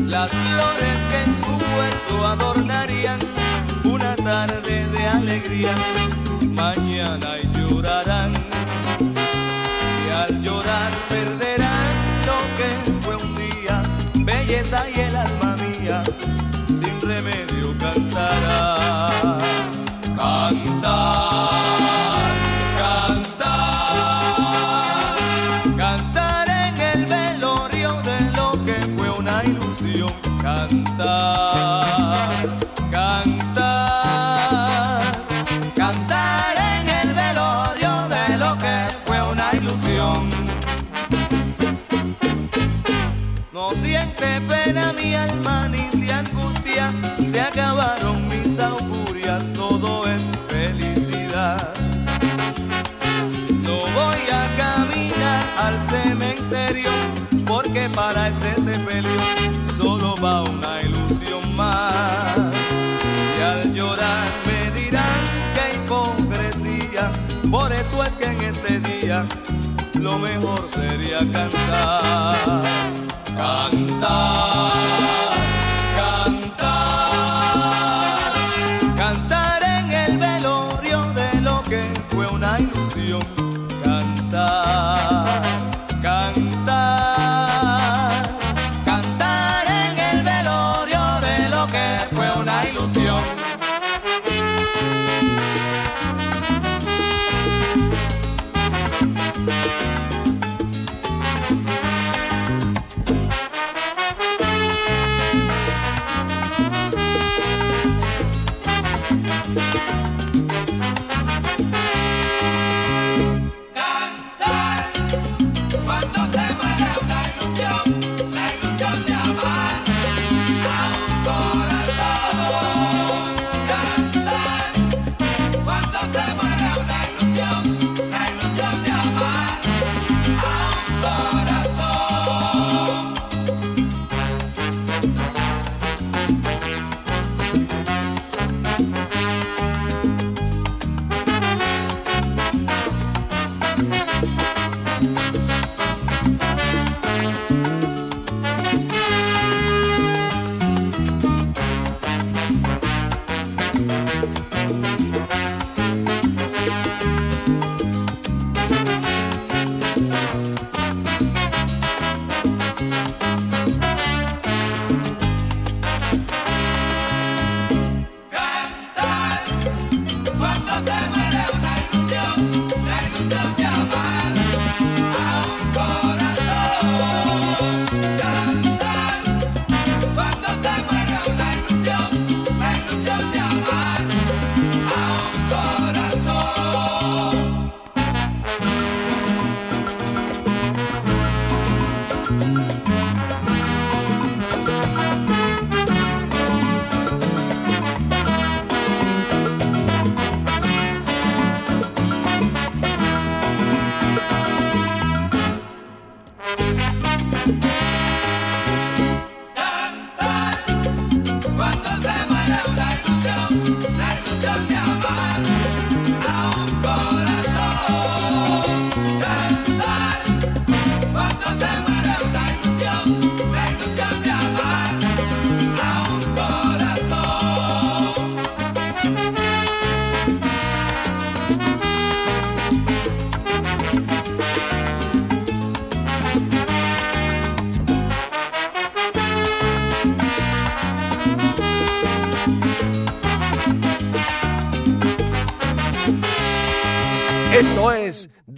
Las flores que en su huerto adornarían una tarde de alegría, mañana llorarán. Y al llorar perderán lo que fue un día, belleza y el alma mía sin remedio cantará. Cantar, que en este día lo mejor sería cantar. Cantar,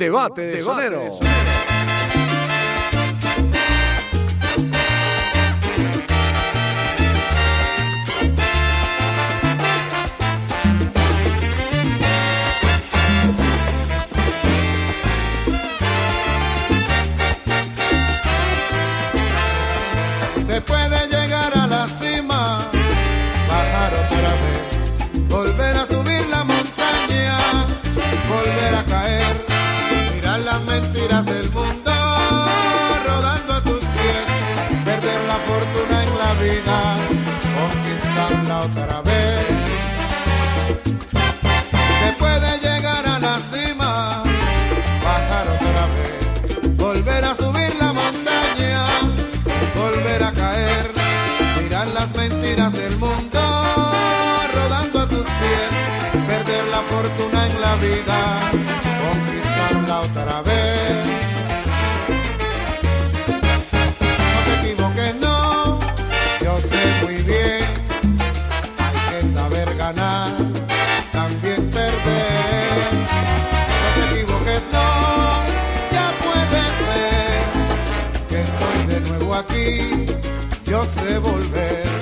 Debate de, Debate sonero. fortuna en la vida, conquistarla otra vez. No te equivoques, no, yo sé muy bien, hay que saber ganar, también perder. No te equivoques, no, ya puedes ver que estoy de nuevo aquí, yo sé volver.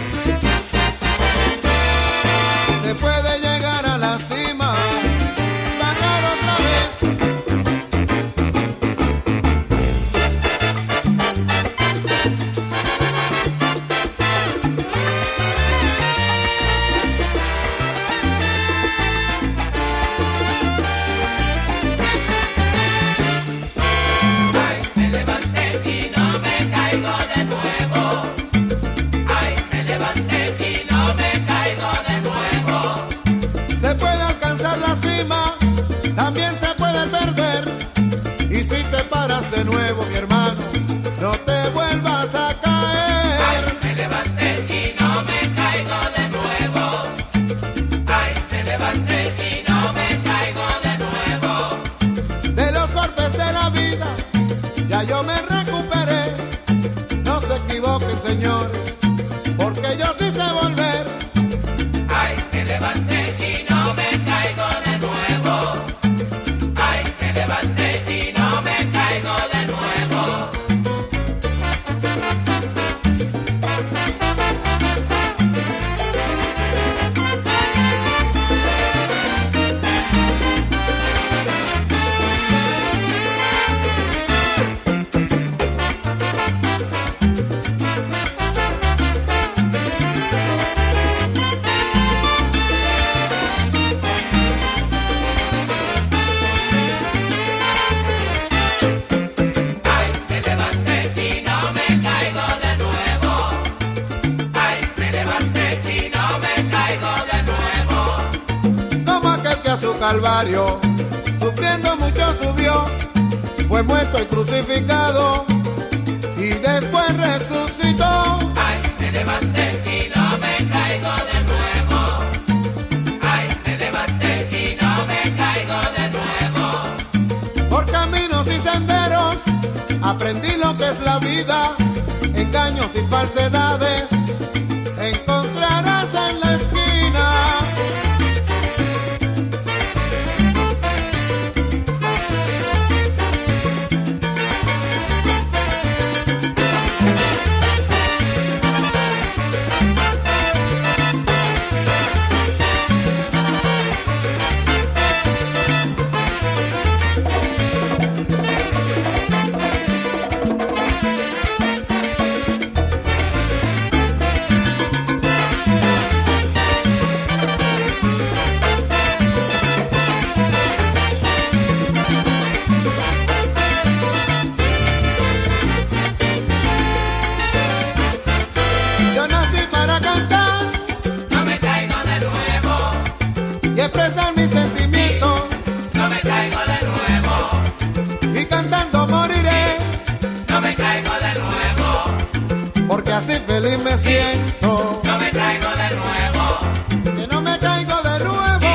feliz me siento. No me traigo de nuevo. Que no me caigo de nuevo.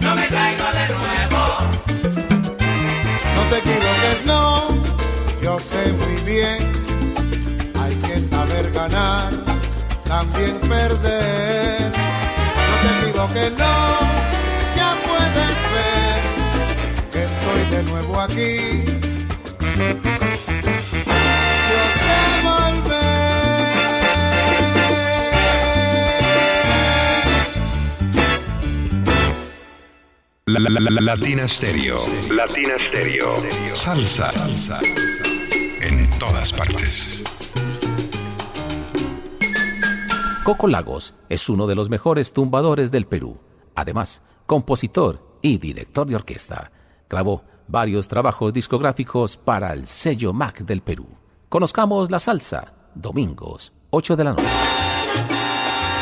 No me traigo de nuevo. No te equivoques, no. Yo sé muy bien. Hay que saber ganar, también perder. No te equivoques, no. Ya puedes ver que estoy de nuevo aquí La, la, la, la- Latina Stereo. Latina Stereo. Salsa. Salsa. En todas partes. Coco Lagos es uno de los mejores tumbadores del Perú. Además, compositor y director de orquesta. Grabó varios trabajos discográficos para el sello MAC del Perú. Conozcamos la salsa, domingos, 8 de la noche.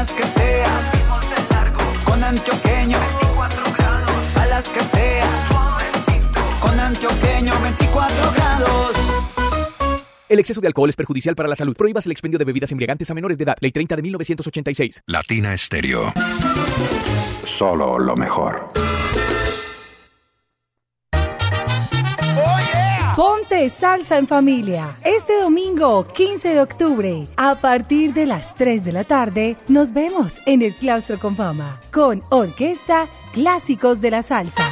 A las que sea, con antioqueño, 24 grados. A las que sea, con antioqueño, 24 grados. El exceso de alcohol es perjudicial para la salud. Prohíbas el expendio de bebidas embriagantes a menores de edad. Ley 30 de 1986. Latina Stereo. Solo lo mejor. Ponte salsa en familia. Este domingo 15 de octubre, a partir de las 3 de la tarde, nos vemos en el Claustro con Fama con Orquesta Clásicos de la Salsa.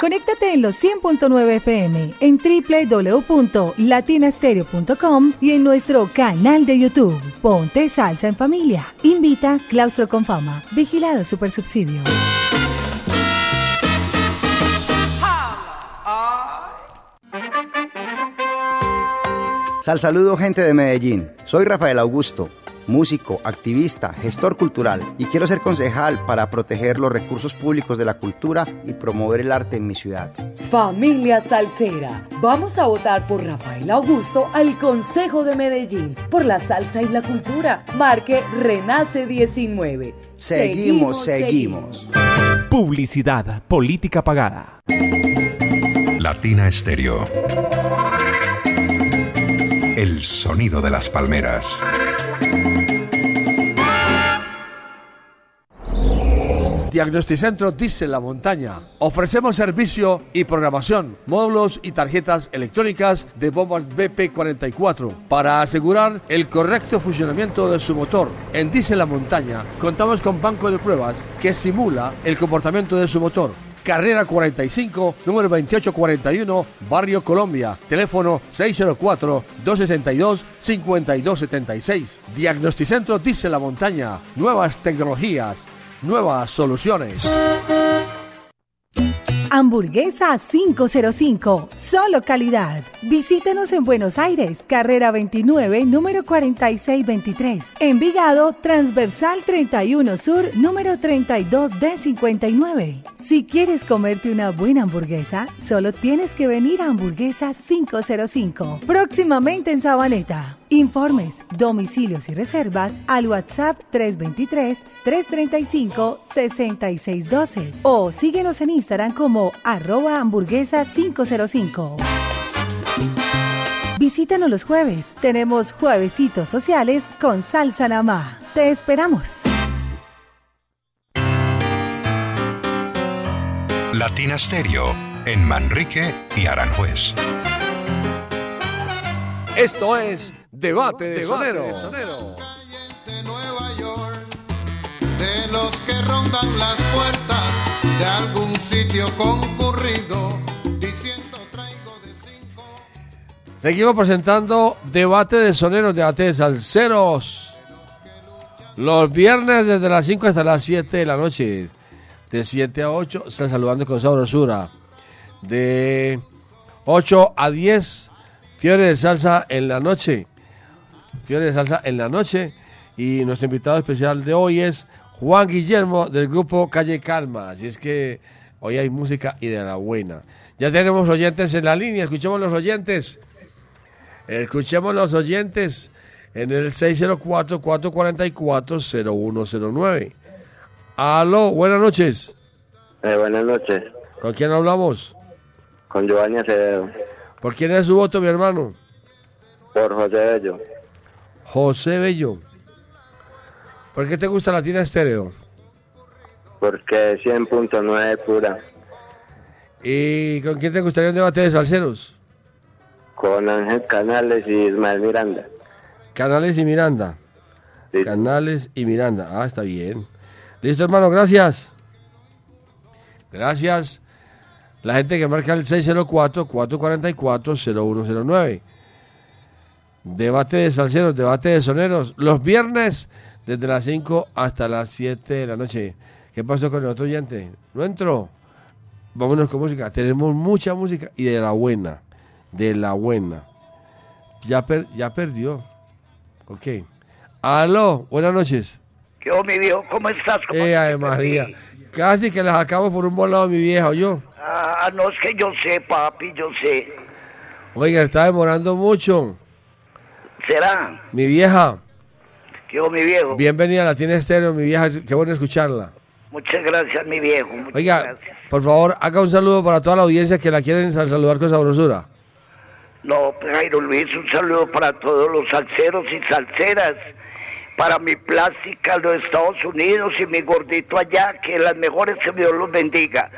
Conéctate en los 100.9 FM, en www.latinastereo.com y en nuestro canal de YouTube. Ponte salsa en familia. Invita Claustro con Fama. Vigilado Supersubsidio. Sal saludo gente de Medellín. Soy Rafael Augusto, músico, activista, gestor cultural y quiero ser concejal para proteger los recursos públicos de la cultura y promover el arte en mi ciudad. Familia Salsera, vamos a votar por Rafael Augusto al Consejo de Medellín, por la salsa y la cultura. Marque Renace 19. Seguimos, seguimos. Publicidad, política pagada. Latina Stereo. El sonido de las palmeras. Diagnosticentro Dice La Montaña. Ofrecemos servicio y programación, módulos y tarjetas electrónicas de bombas BP44 para asegurar el correcto funcionamiento de su motor. En Dice La Montaña contamos con banco de pruebas que simula el comportamiento de su motor. Carrera 45, número 2841, Barrio Colombia. Teléfono 604-262-5276. Diagnosticentro Dice La Montaña. Nuevas tecnologías, nuevas soluciones. Hamburguesa 505, solo calidad. Visítenos en Buenos Aires, carrera 29, número 4623. Envigado, transversal 31 Sur, número 32D59. Si quieres comerte una buena hamburguesa, solo tienes que venir a Hamburguesa 505. Próximamente en Sabaneta. Informes, domicilios y reservas al WhatsApp 323-335-6612 o síguenos en Instagram como arroba hamburguesa 505. Visítanos los jueves. Tenemos juevesitos sociales con salsa namá. Te esperamos. Latina Stereo. En Manrique y Aranjuez. Esto es Debate de Sonero. de los que rondan las puertas de algún sitio concurrido diciendo Seguimos presentando Debate de Soneros, Debate de Salceros. Los viernes desde las 5 hasta las 7 de la noche. De 7 a 8, están saludando con sabrosura. De 8 a 10, Fiore de Salsa en la noche. Fiore de Salsa en la noche. Y nuestro invitado especial de hoy es Juan Guillermo del grupo Calle Calma. Así es que hoy hay música y de la buena. Ya tenemos oyentes en la línea, escuchemos los oyentes. Escuchemos los oyentes en el 604-444-0109. Aló, buenas noches. Eh, buenas noches. ¿Con quién hablamos? Con Giovanni Acevedo. ¿Por quién es su voto, mi hermano? Por José Bello. José Bello. ¿Por qué te gusta Latina Estéreo? Porque es 100.9 pura. ¿Y con quién te gustaría un debate de salseros? Con Ángel Canales y Ismael Miranda. Canales y Miranda. Canales y Miranda. Ah, está bien. Listo, hermano, gracias. Gracias. La gente que marca el 604-444-0109. Debate de salseros, debate de soneros. Los viernes, desde las 5 hasta las 7 de la noche. ¿Qué pasó con el otro oyente? No entró. Vámonos con música. Tenemos mucha música y de la buena. De la buena. Ya, per- ya perdió. Ok. Aló, buenas noches. ¿Qué onda, mi viejo? ¿Cómo estás? ¿Cómo Eh, ay, María. Casi que las acabo por un volado mi vieja, yo. Ah, no es que yo sé, papi, yo sé. Oiga, está demorando mucho. ¿Será? Mi vieja, ¿Qué mi viejo? bienvenida a la tiene estéreo, mi vieja. Qué bueno escucharla. Muchas gracias, mi viejo. muchas Oiga, gracias. por favor, haga un saludo para toda la audiencia que la quieren sal- saludar con sabrosura. No, pues, Jairo Luis, un saludo para todos los salseros y salseras. Para mi plástica en los Estados Unidos y mi gordito allá, que las mejores que Dios los bendiga.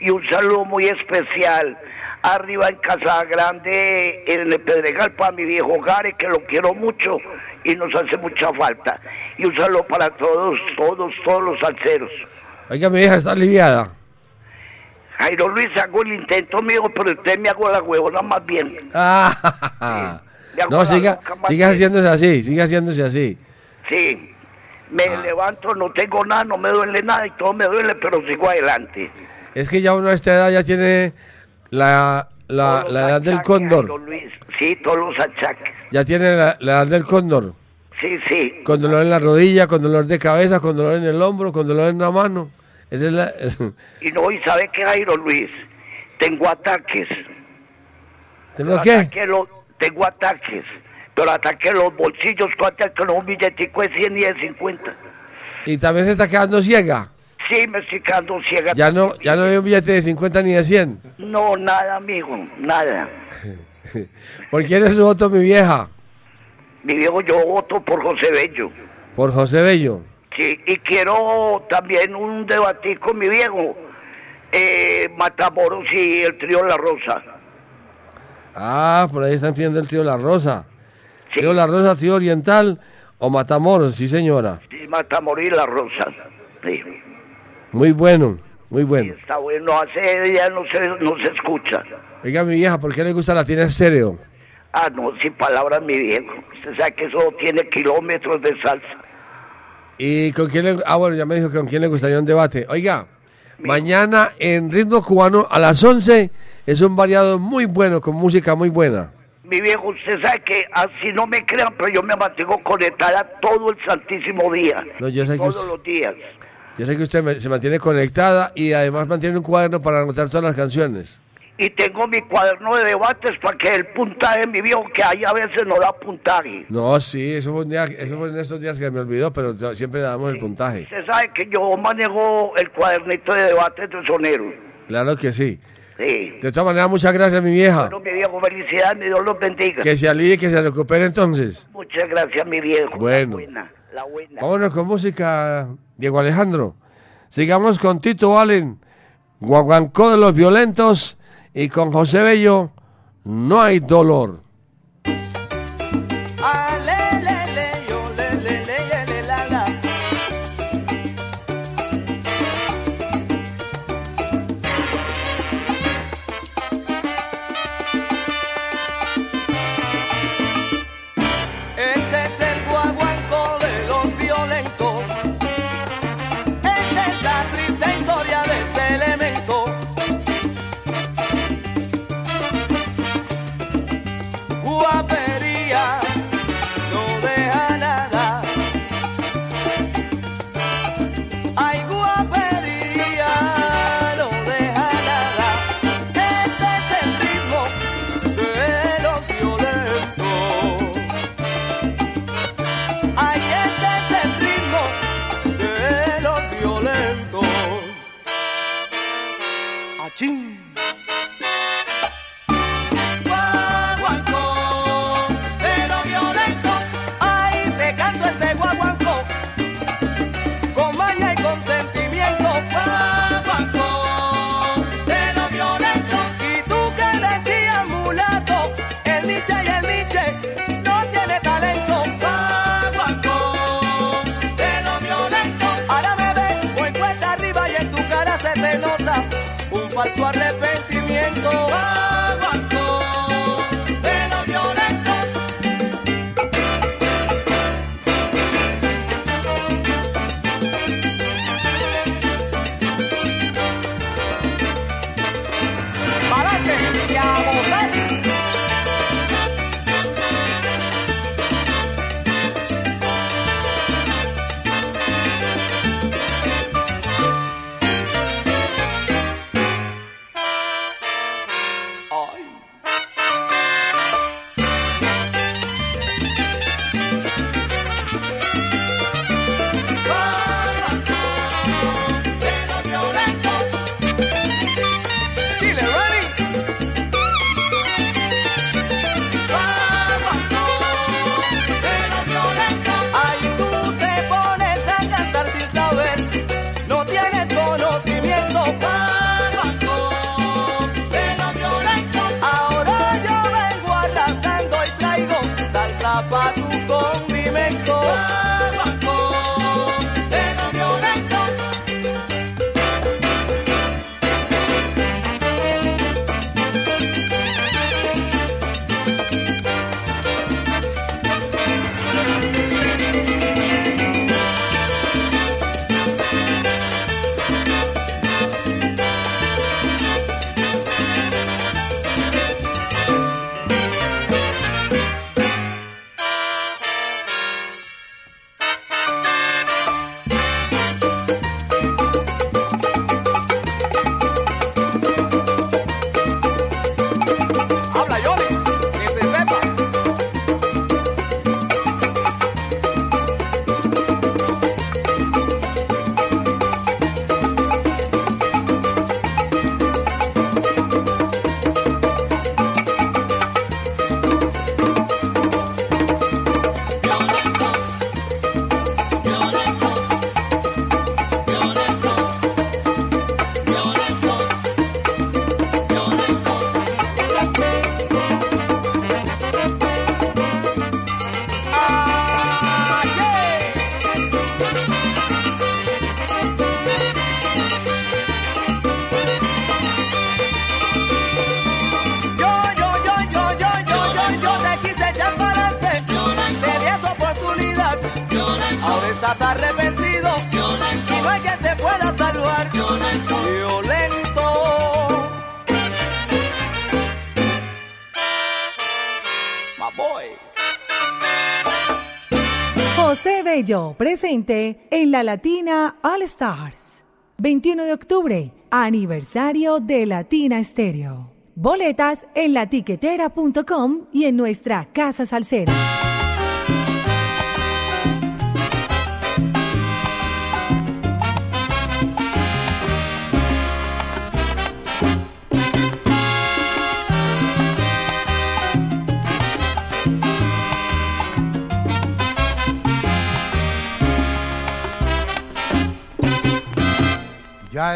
Y un saludo muy especial arriba en Casa Grande, en el Pedregal, para mi viejo Gare, que lo quiero mucho y nos hace mucha falta. Y un saludo para todos, todos, todos los salseros. Oiga, mi vieja está aliviada. Jairo Luis, hago el intento mío, pero usted me hago la huevona más bien. Ah, no, siga, siga haciéndose así, siga haciéndose así. Sí, me Ah. levanto, no tengo nada, no me duele nada y todo me duele, pero sigo adelante. Es que ya uno a esta edad ya tiene la, la, la edad del cóndor. Luis, sí, todos los achaques. Ya tiene la, la edad del cóndor. Sí, sí. Con dolor en la rodilla, con dolor de cabeza, con dolor en el hombro, con dolor en la mano. Esa es la... Y no, y sabe qué, Jairo Luis, tengo ataques. ¿Tengo qué? Ataque lo- tengo ataques, pero ataque los bolsillos, que no un billetico de 100 y de 50. Y también se está quedando ciega. Sí, me estoy quedando ciega. Ya no, ya no hay un billete de 50 ni de 100. No, nada, amigo, nada. ¿Por quién es su voto, mi vieja? Mi viejo, yo voto por José Bello. Por José Bello. Sí, y quiero también un debatir con mi viejo, eh, Matamoros y el trío La Rosa. Ah, por ahí están pidiendo el tío La Rosa. Tío La Rosa, tío Oriental o Matamoros, sí señora. Sí, Matamoros y La Rosa. Sí, Muy bueno, muy bueno. está bueno, hace días no se, no se escucha. Oiga, mi vieja, ¿por qué le gusta la tiene estéreo? Ah, no, sin palabras, mi viejo. Usted sabe que eso tiene kilómetros de salsa. ¿Y con quién le... Ah, bueno, ya me dijo que con quién le gustaría un debate. Oiga, mañana en Ritmo Cubano a las 11 es un variado muy bueno, con música muy buena. Mi viejo, usted sabe que así no me crean, pero yo me mantengo conectada todo el santísimo día. No, yo sé que todos usted- los días. Yo sé que usted se mantiene conectada y además mantiene un cuaderno para anotar todas las canciones. Y tengo mi cuaderno de debates para que el puntaje, mi viejo, que hay a veces no da puntaje. No, sí, eso fue, un día, eso fue en estos días que me olvidó, pero siempre le damos el puntaje. Usted sabe que yo manejo el cuadernito de debates de sonero. Claro que sí. Sí. De todas maneras, muchas gracias, mi vieja. Bueno, mi viejo, felicidades, mi Dios los bendiga. Que se alivie, que se recupere entonces. Muchas gracias, mi viejo. Bueno. Vámonos con música, Diego Alejandro. Sigamos con Tito Allen, Guaguancó de los Violentos, y con José Bello, No hay dolor. Sentimiento Bello, presente en la Latina All Stars. 21 de octubre, aniversario de Latina Estéreo. Boletas en latiquetera.com y en nuestra Casa Salsera.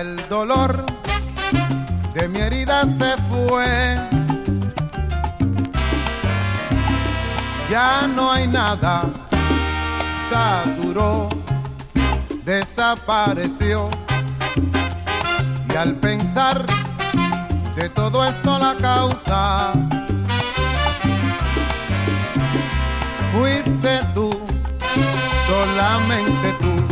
El dolor de mi herida se fue. Ya no hay nada, saturó, desapareció. Y al pensar de todo esto la causa, fuiste tú, solamente. Tú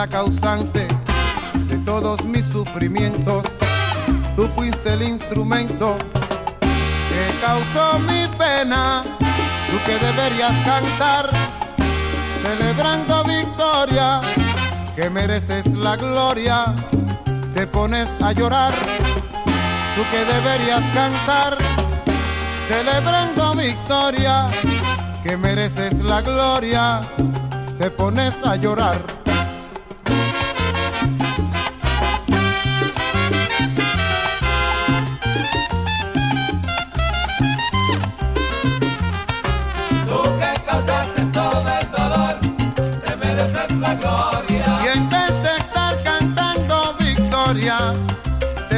la causante de todos mis sufrimientos. Tú fuiste el instrumento que causó mi pena. Tú que deberías cantar celebrando victoria, que mereces la gloria. Te pones a llorar. Tú que deberías cantar celebrando victoria, que mereces la gloria. Te pones a llorar.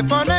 Te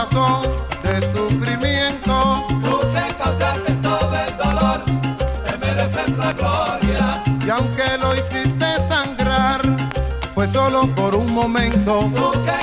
corazón de sufrimientos. Tú que causaste todo el dolor. Te mereces la gloria. Y aunque lo hiciste sangrar, fue solo por un momento. Tú que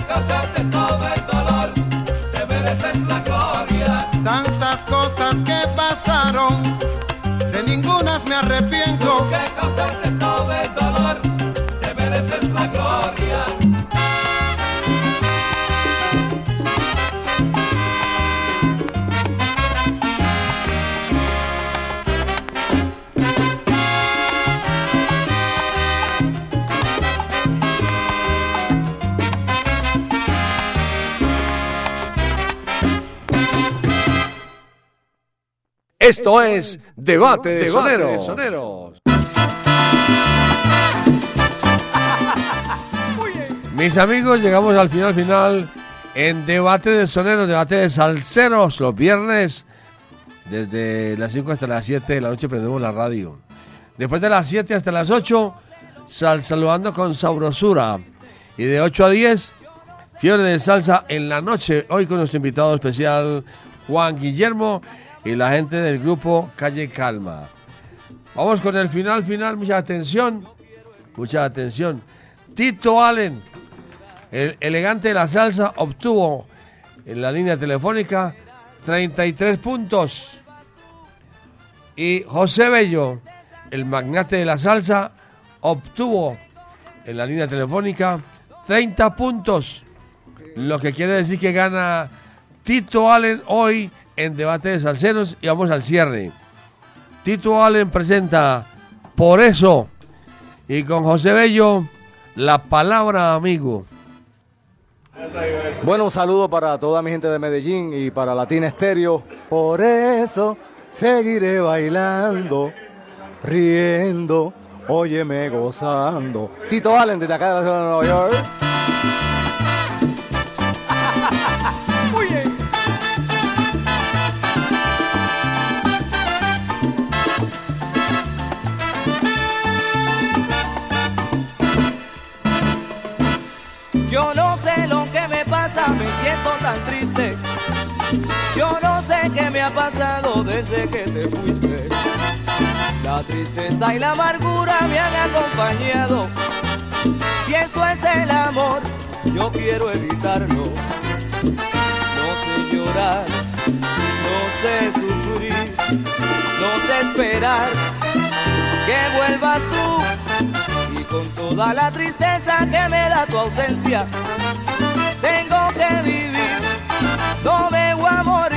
Esto es Debate de Soneros. Mis amigos, llegamos al final final en Debate de Soneros, Debate de Salseros, los viernes desde las 5 hasta las 7 de la noche prendemos la radio. Después de las 7 hasta las 8, sal saludando con sabrosura. Y de 8 a 10, fiebre de salsa en la noche. Hoy con nuestro invitado especial, Juan Guillermo, y la gente del grupo Calle Calma. Vamos con el final, final, mucha atención, mucha atención. Tito Allen, el elegante de la salsa, obtuvo en la línea telefónica 33 puntos. Y José Bello, el magnate de la salsa, obtuvo en la línea telefónica 30 puntos. Lo que quiere decir que gana Tito Allen hoy en debate de salseros y vamos al cierre. Tito Allen presenta Por eso y con José Bello la palabra amigo. Bueno, un saludo para toda mi gente de Medellín y para Latina Estéreo. Por eso seguiré bailando, riendo, óyeme gozando. Tito Allen desde acá de la ciudad de Nueva York. Tan triste. Yo no sé qué me ha pasado desde que te fuiste. La tristeza y la amargura me han acompañado. Si esto es el amor, yo quiero evitarlo. No sé llorar, no sé sufrir, no sé esperar que vuelvas tú y con toda la tristeza que me da tu ausencia, tengo que vivir, no me voy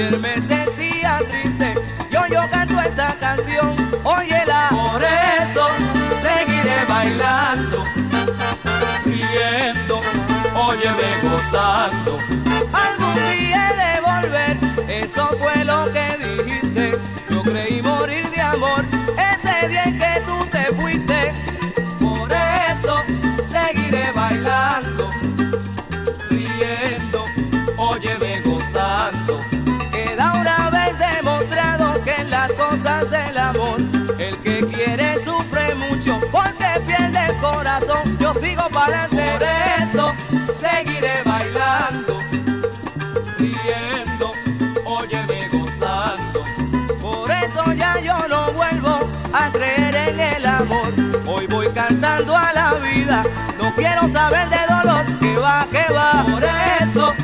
Ayer me sentía triste y hoy yo canto esta canción. Óyela, por eso seguiré bailando, riendo, óyeme gozando. Algún día he de volver, eso fue lo que corazón. Yo sigo para adelante, por eso seguiré bailando riendo, óyeme gozando. Por eso ya yo no vuelvo a creer en el amor. Hoy voy cantando a la vida, no quiero saber de dolor, que va, que va. Por eso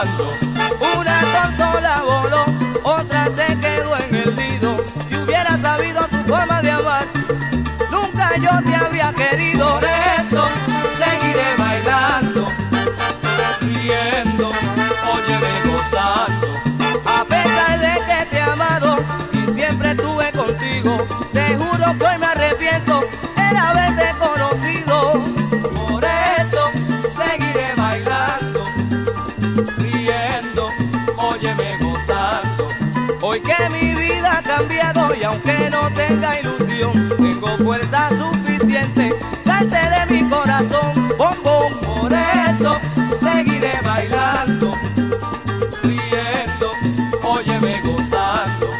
gozando. Una tortola voló, otra se quedó en el nido. Si hubiera sabido tu forma de amar, nunca yo te habría querido. Por eso seguiré bailando, riendo, óyeme gozando. A pesar de que te he amado y siempre estuve contigo, te juro que hoy me arrepiento tenga ilusión, tengo fuerza suficiente. Salte de mi corazón, bombón. Por eso seguiré bailando, riendo, óyeme gozando.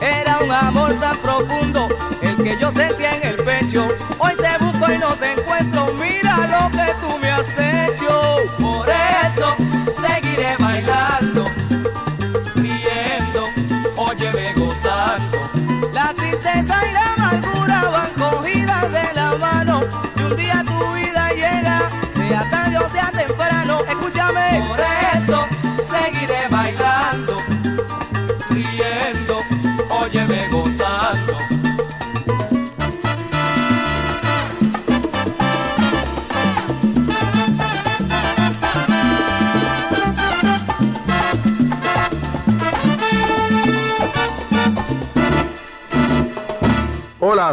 Era un amor tan profundo el que yo sentía en el pecho. Hoy te busco y no te encuentro.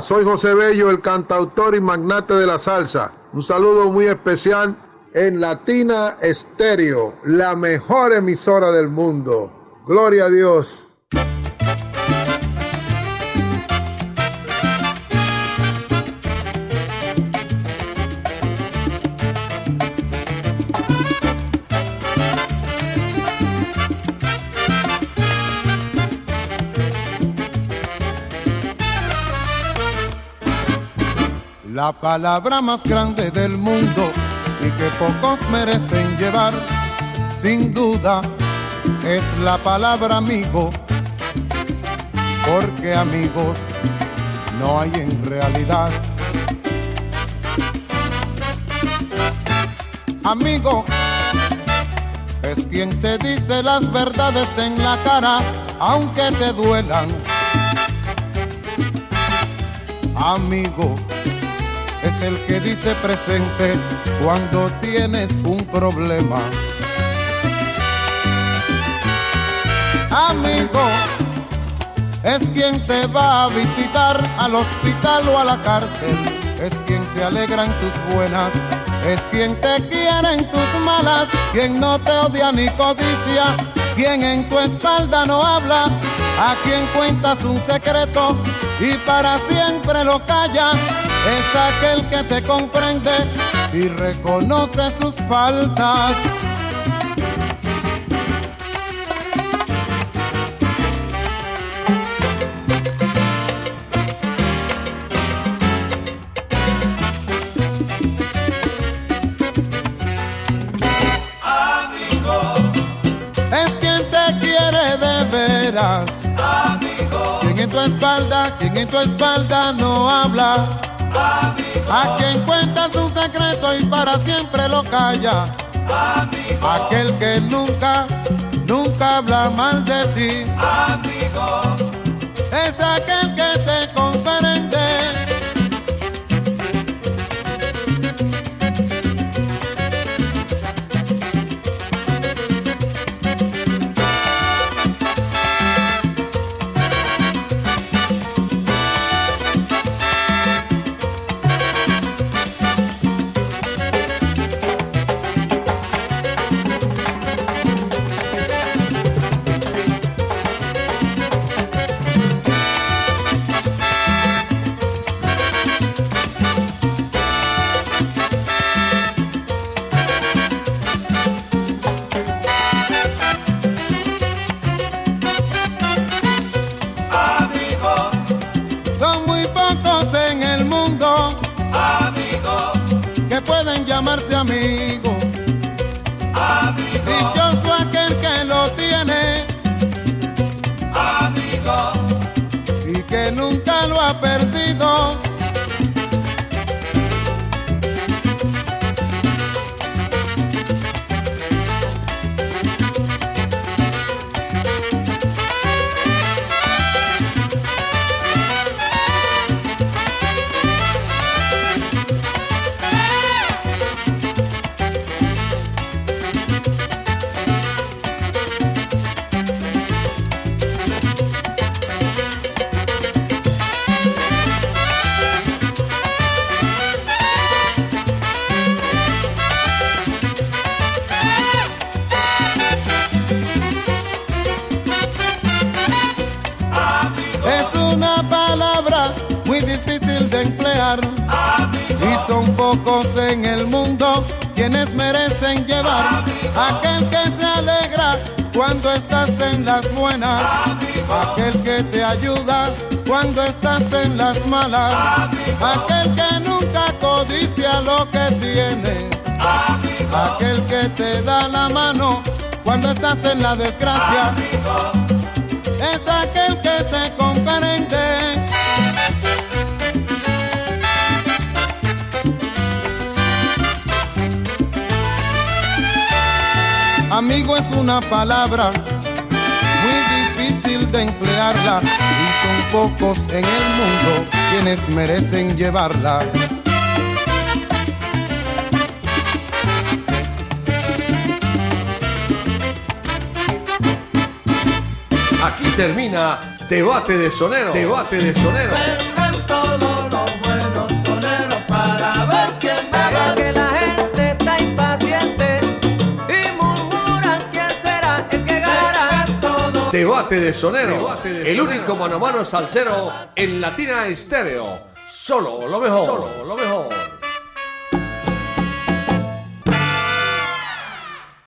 Soy José Bello, el cantautor y magnate de la salsa. Un saludo muy especial en Latina Estéreo, la mejor emisora del mundo. Gloria a Dios. La palabra más grande del mundo y que pocos merecen llevar, sin duda, es la palabra amigo, porque amigos no hay en realidad. Amigo es quien te dice las verdades en la cara, aunque te duelan. Amigo el que dice presente cuando tienes un problema. Amigo, es quien te va a visitar al hospital o a la cárcel, es quien se alegra en tus buenas, es quien te quiere en tus malas, quien no te odia ni codicia, quien en tu espalda no habla, a quien cuentas un secreto y para siempre lo calla es aquel que te comprende y reconoce sus faltas. Amigo, Es quien te quiere de veras. amigo, Quien en tu espalda, quien en tu espalda no habla. A quien cuenta tu secreto y para siempre lo calla. Aquel que nunca, nunca habla mal de ti. amigo, Es aquel que te comprende. Llamarse amigos. amigo, Aquel que se alegra cuando estás en las buenas. Aquel que te ayuda cuando estás en las malas. Aquel que nunca codicia lo que tienes. Aquel que te da la mano cuando estás en la desgracia. Es aquel que te comprende. Amigo es una palabra muy difícil de emplearla y son pocos en el mundo quienes merecen llevarla. Aquí termina Debate de Sonero. Debate de Sonero. Debate de Sonero. El único mano a mano salsero en Latina Estéreo. Solo lo mejor. Solo lo mejor.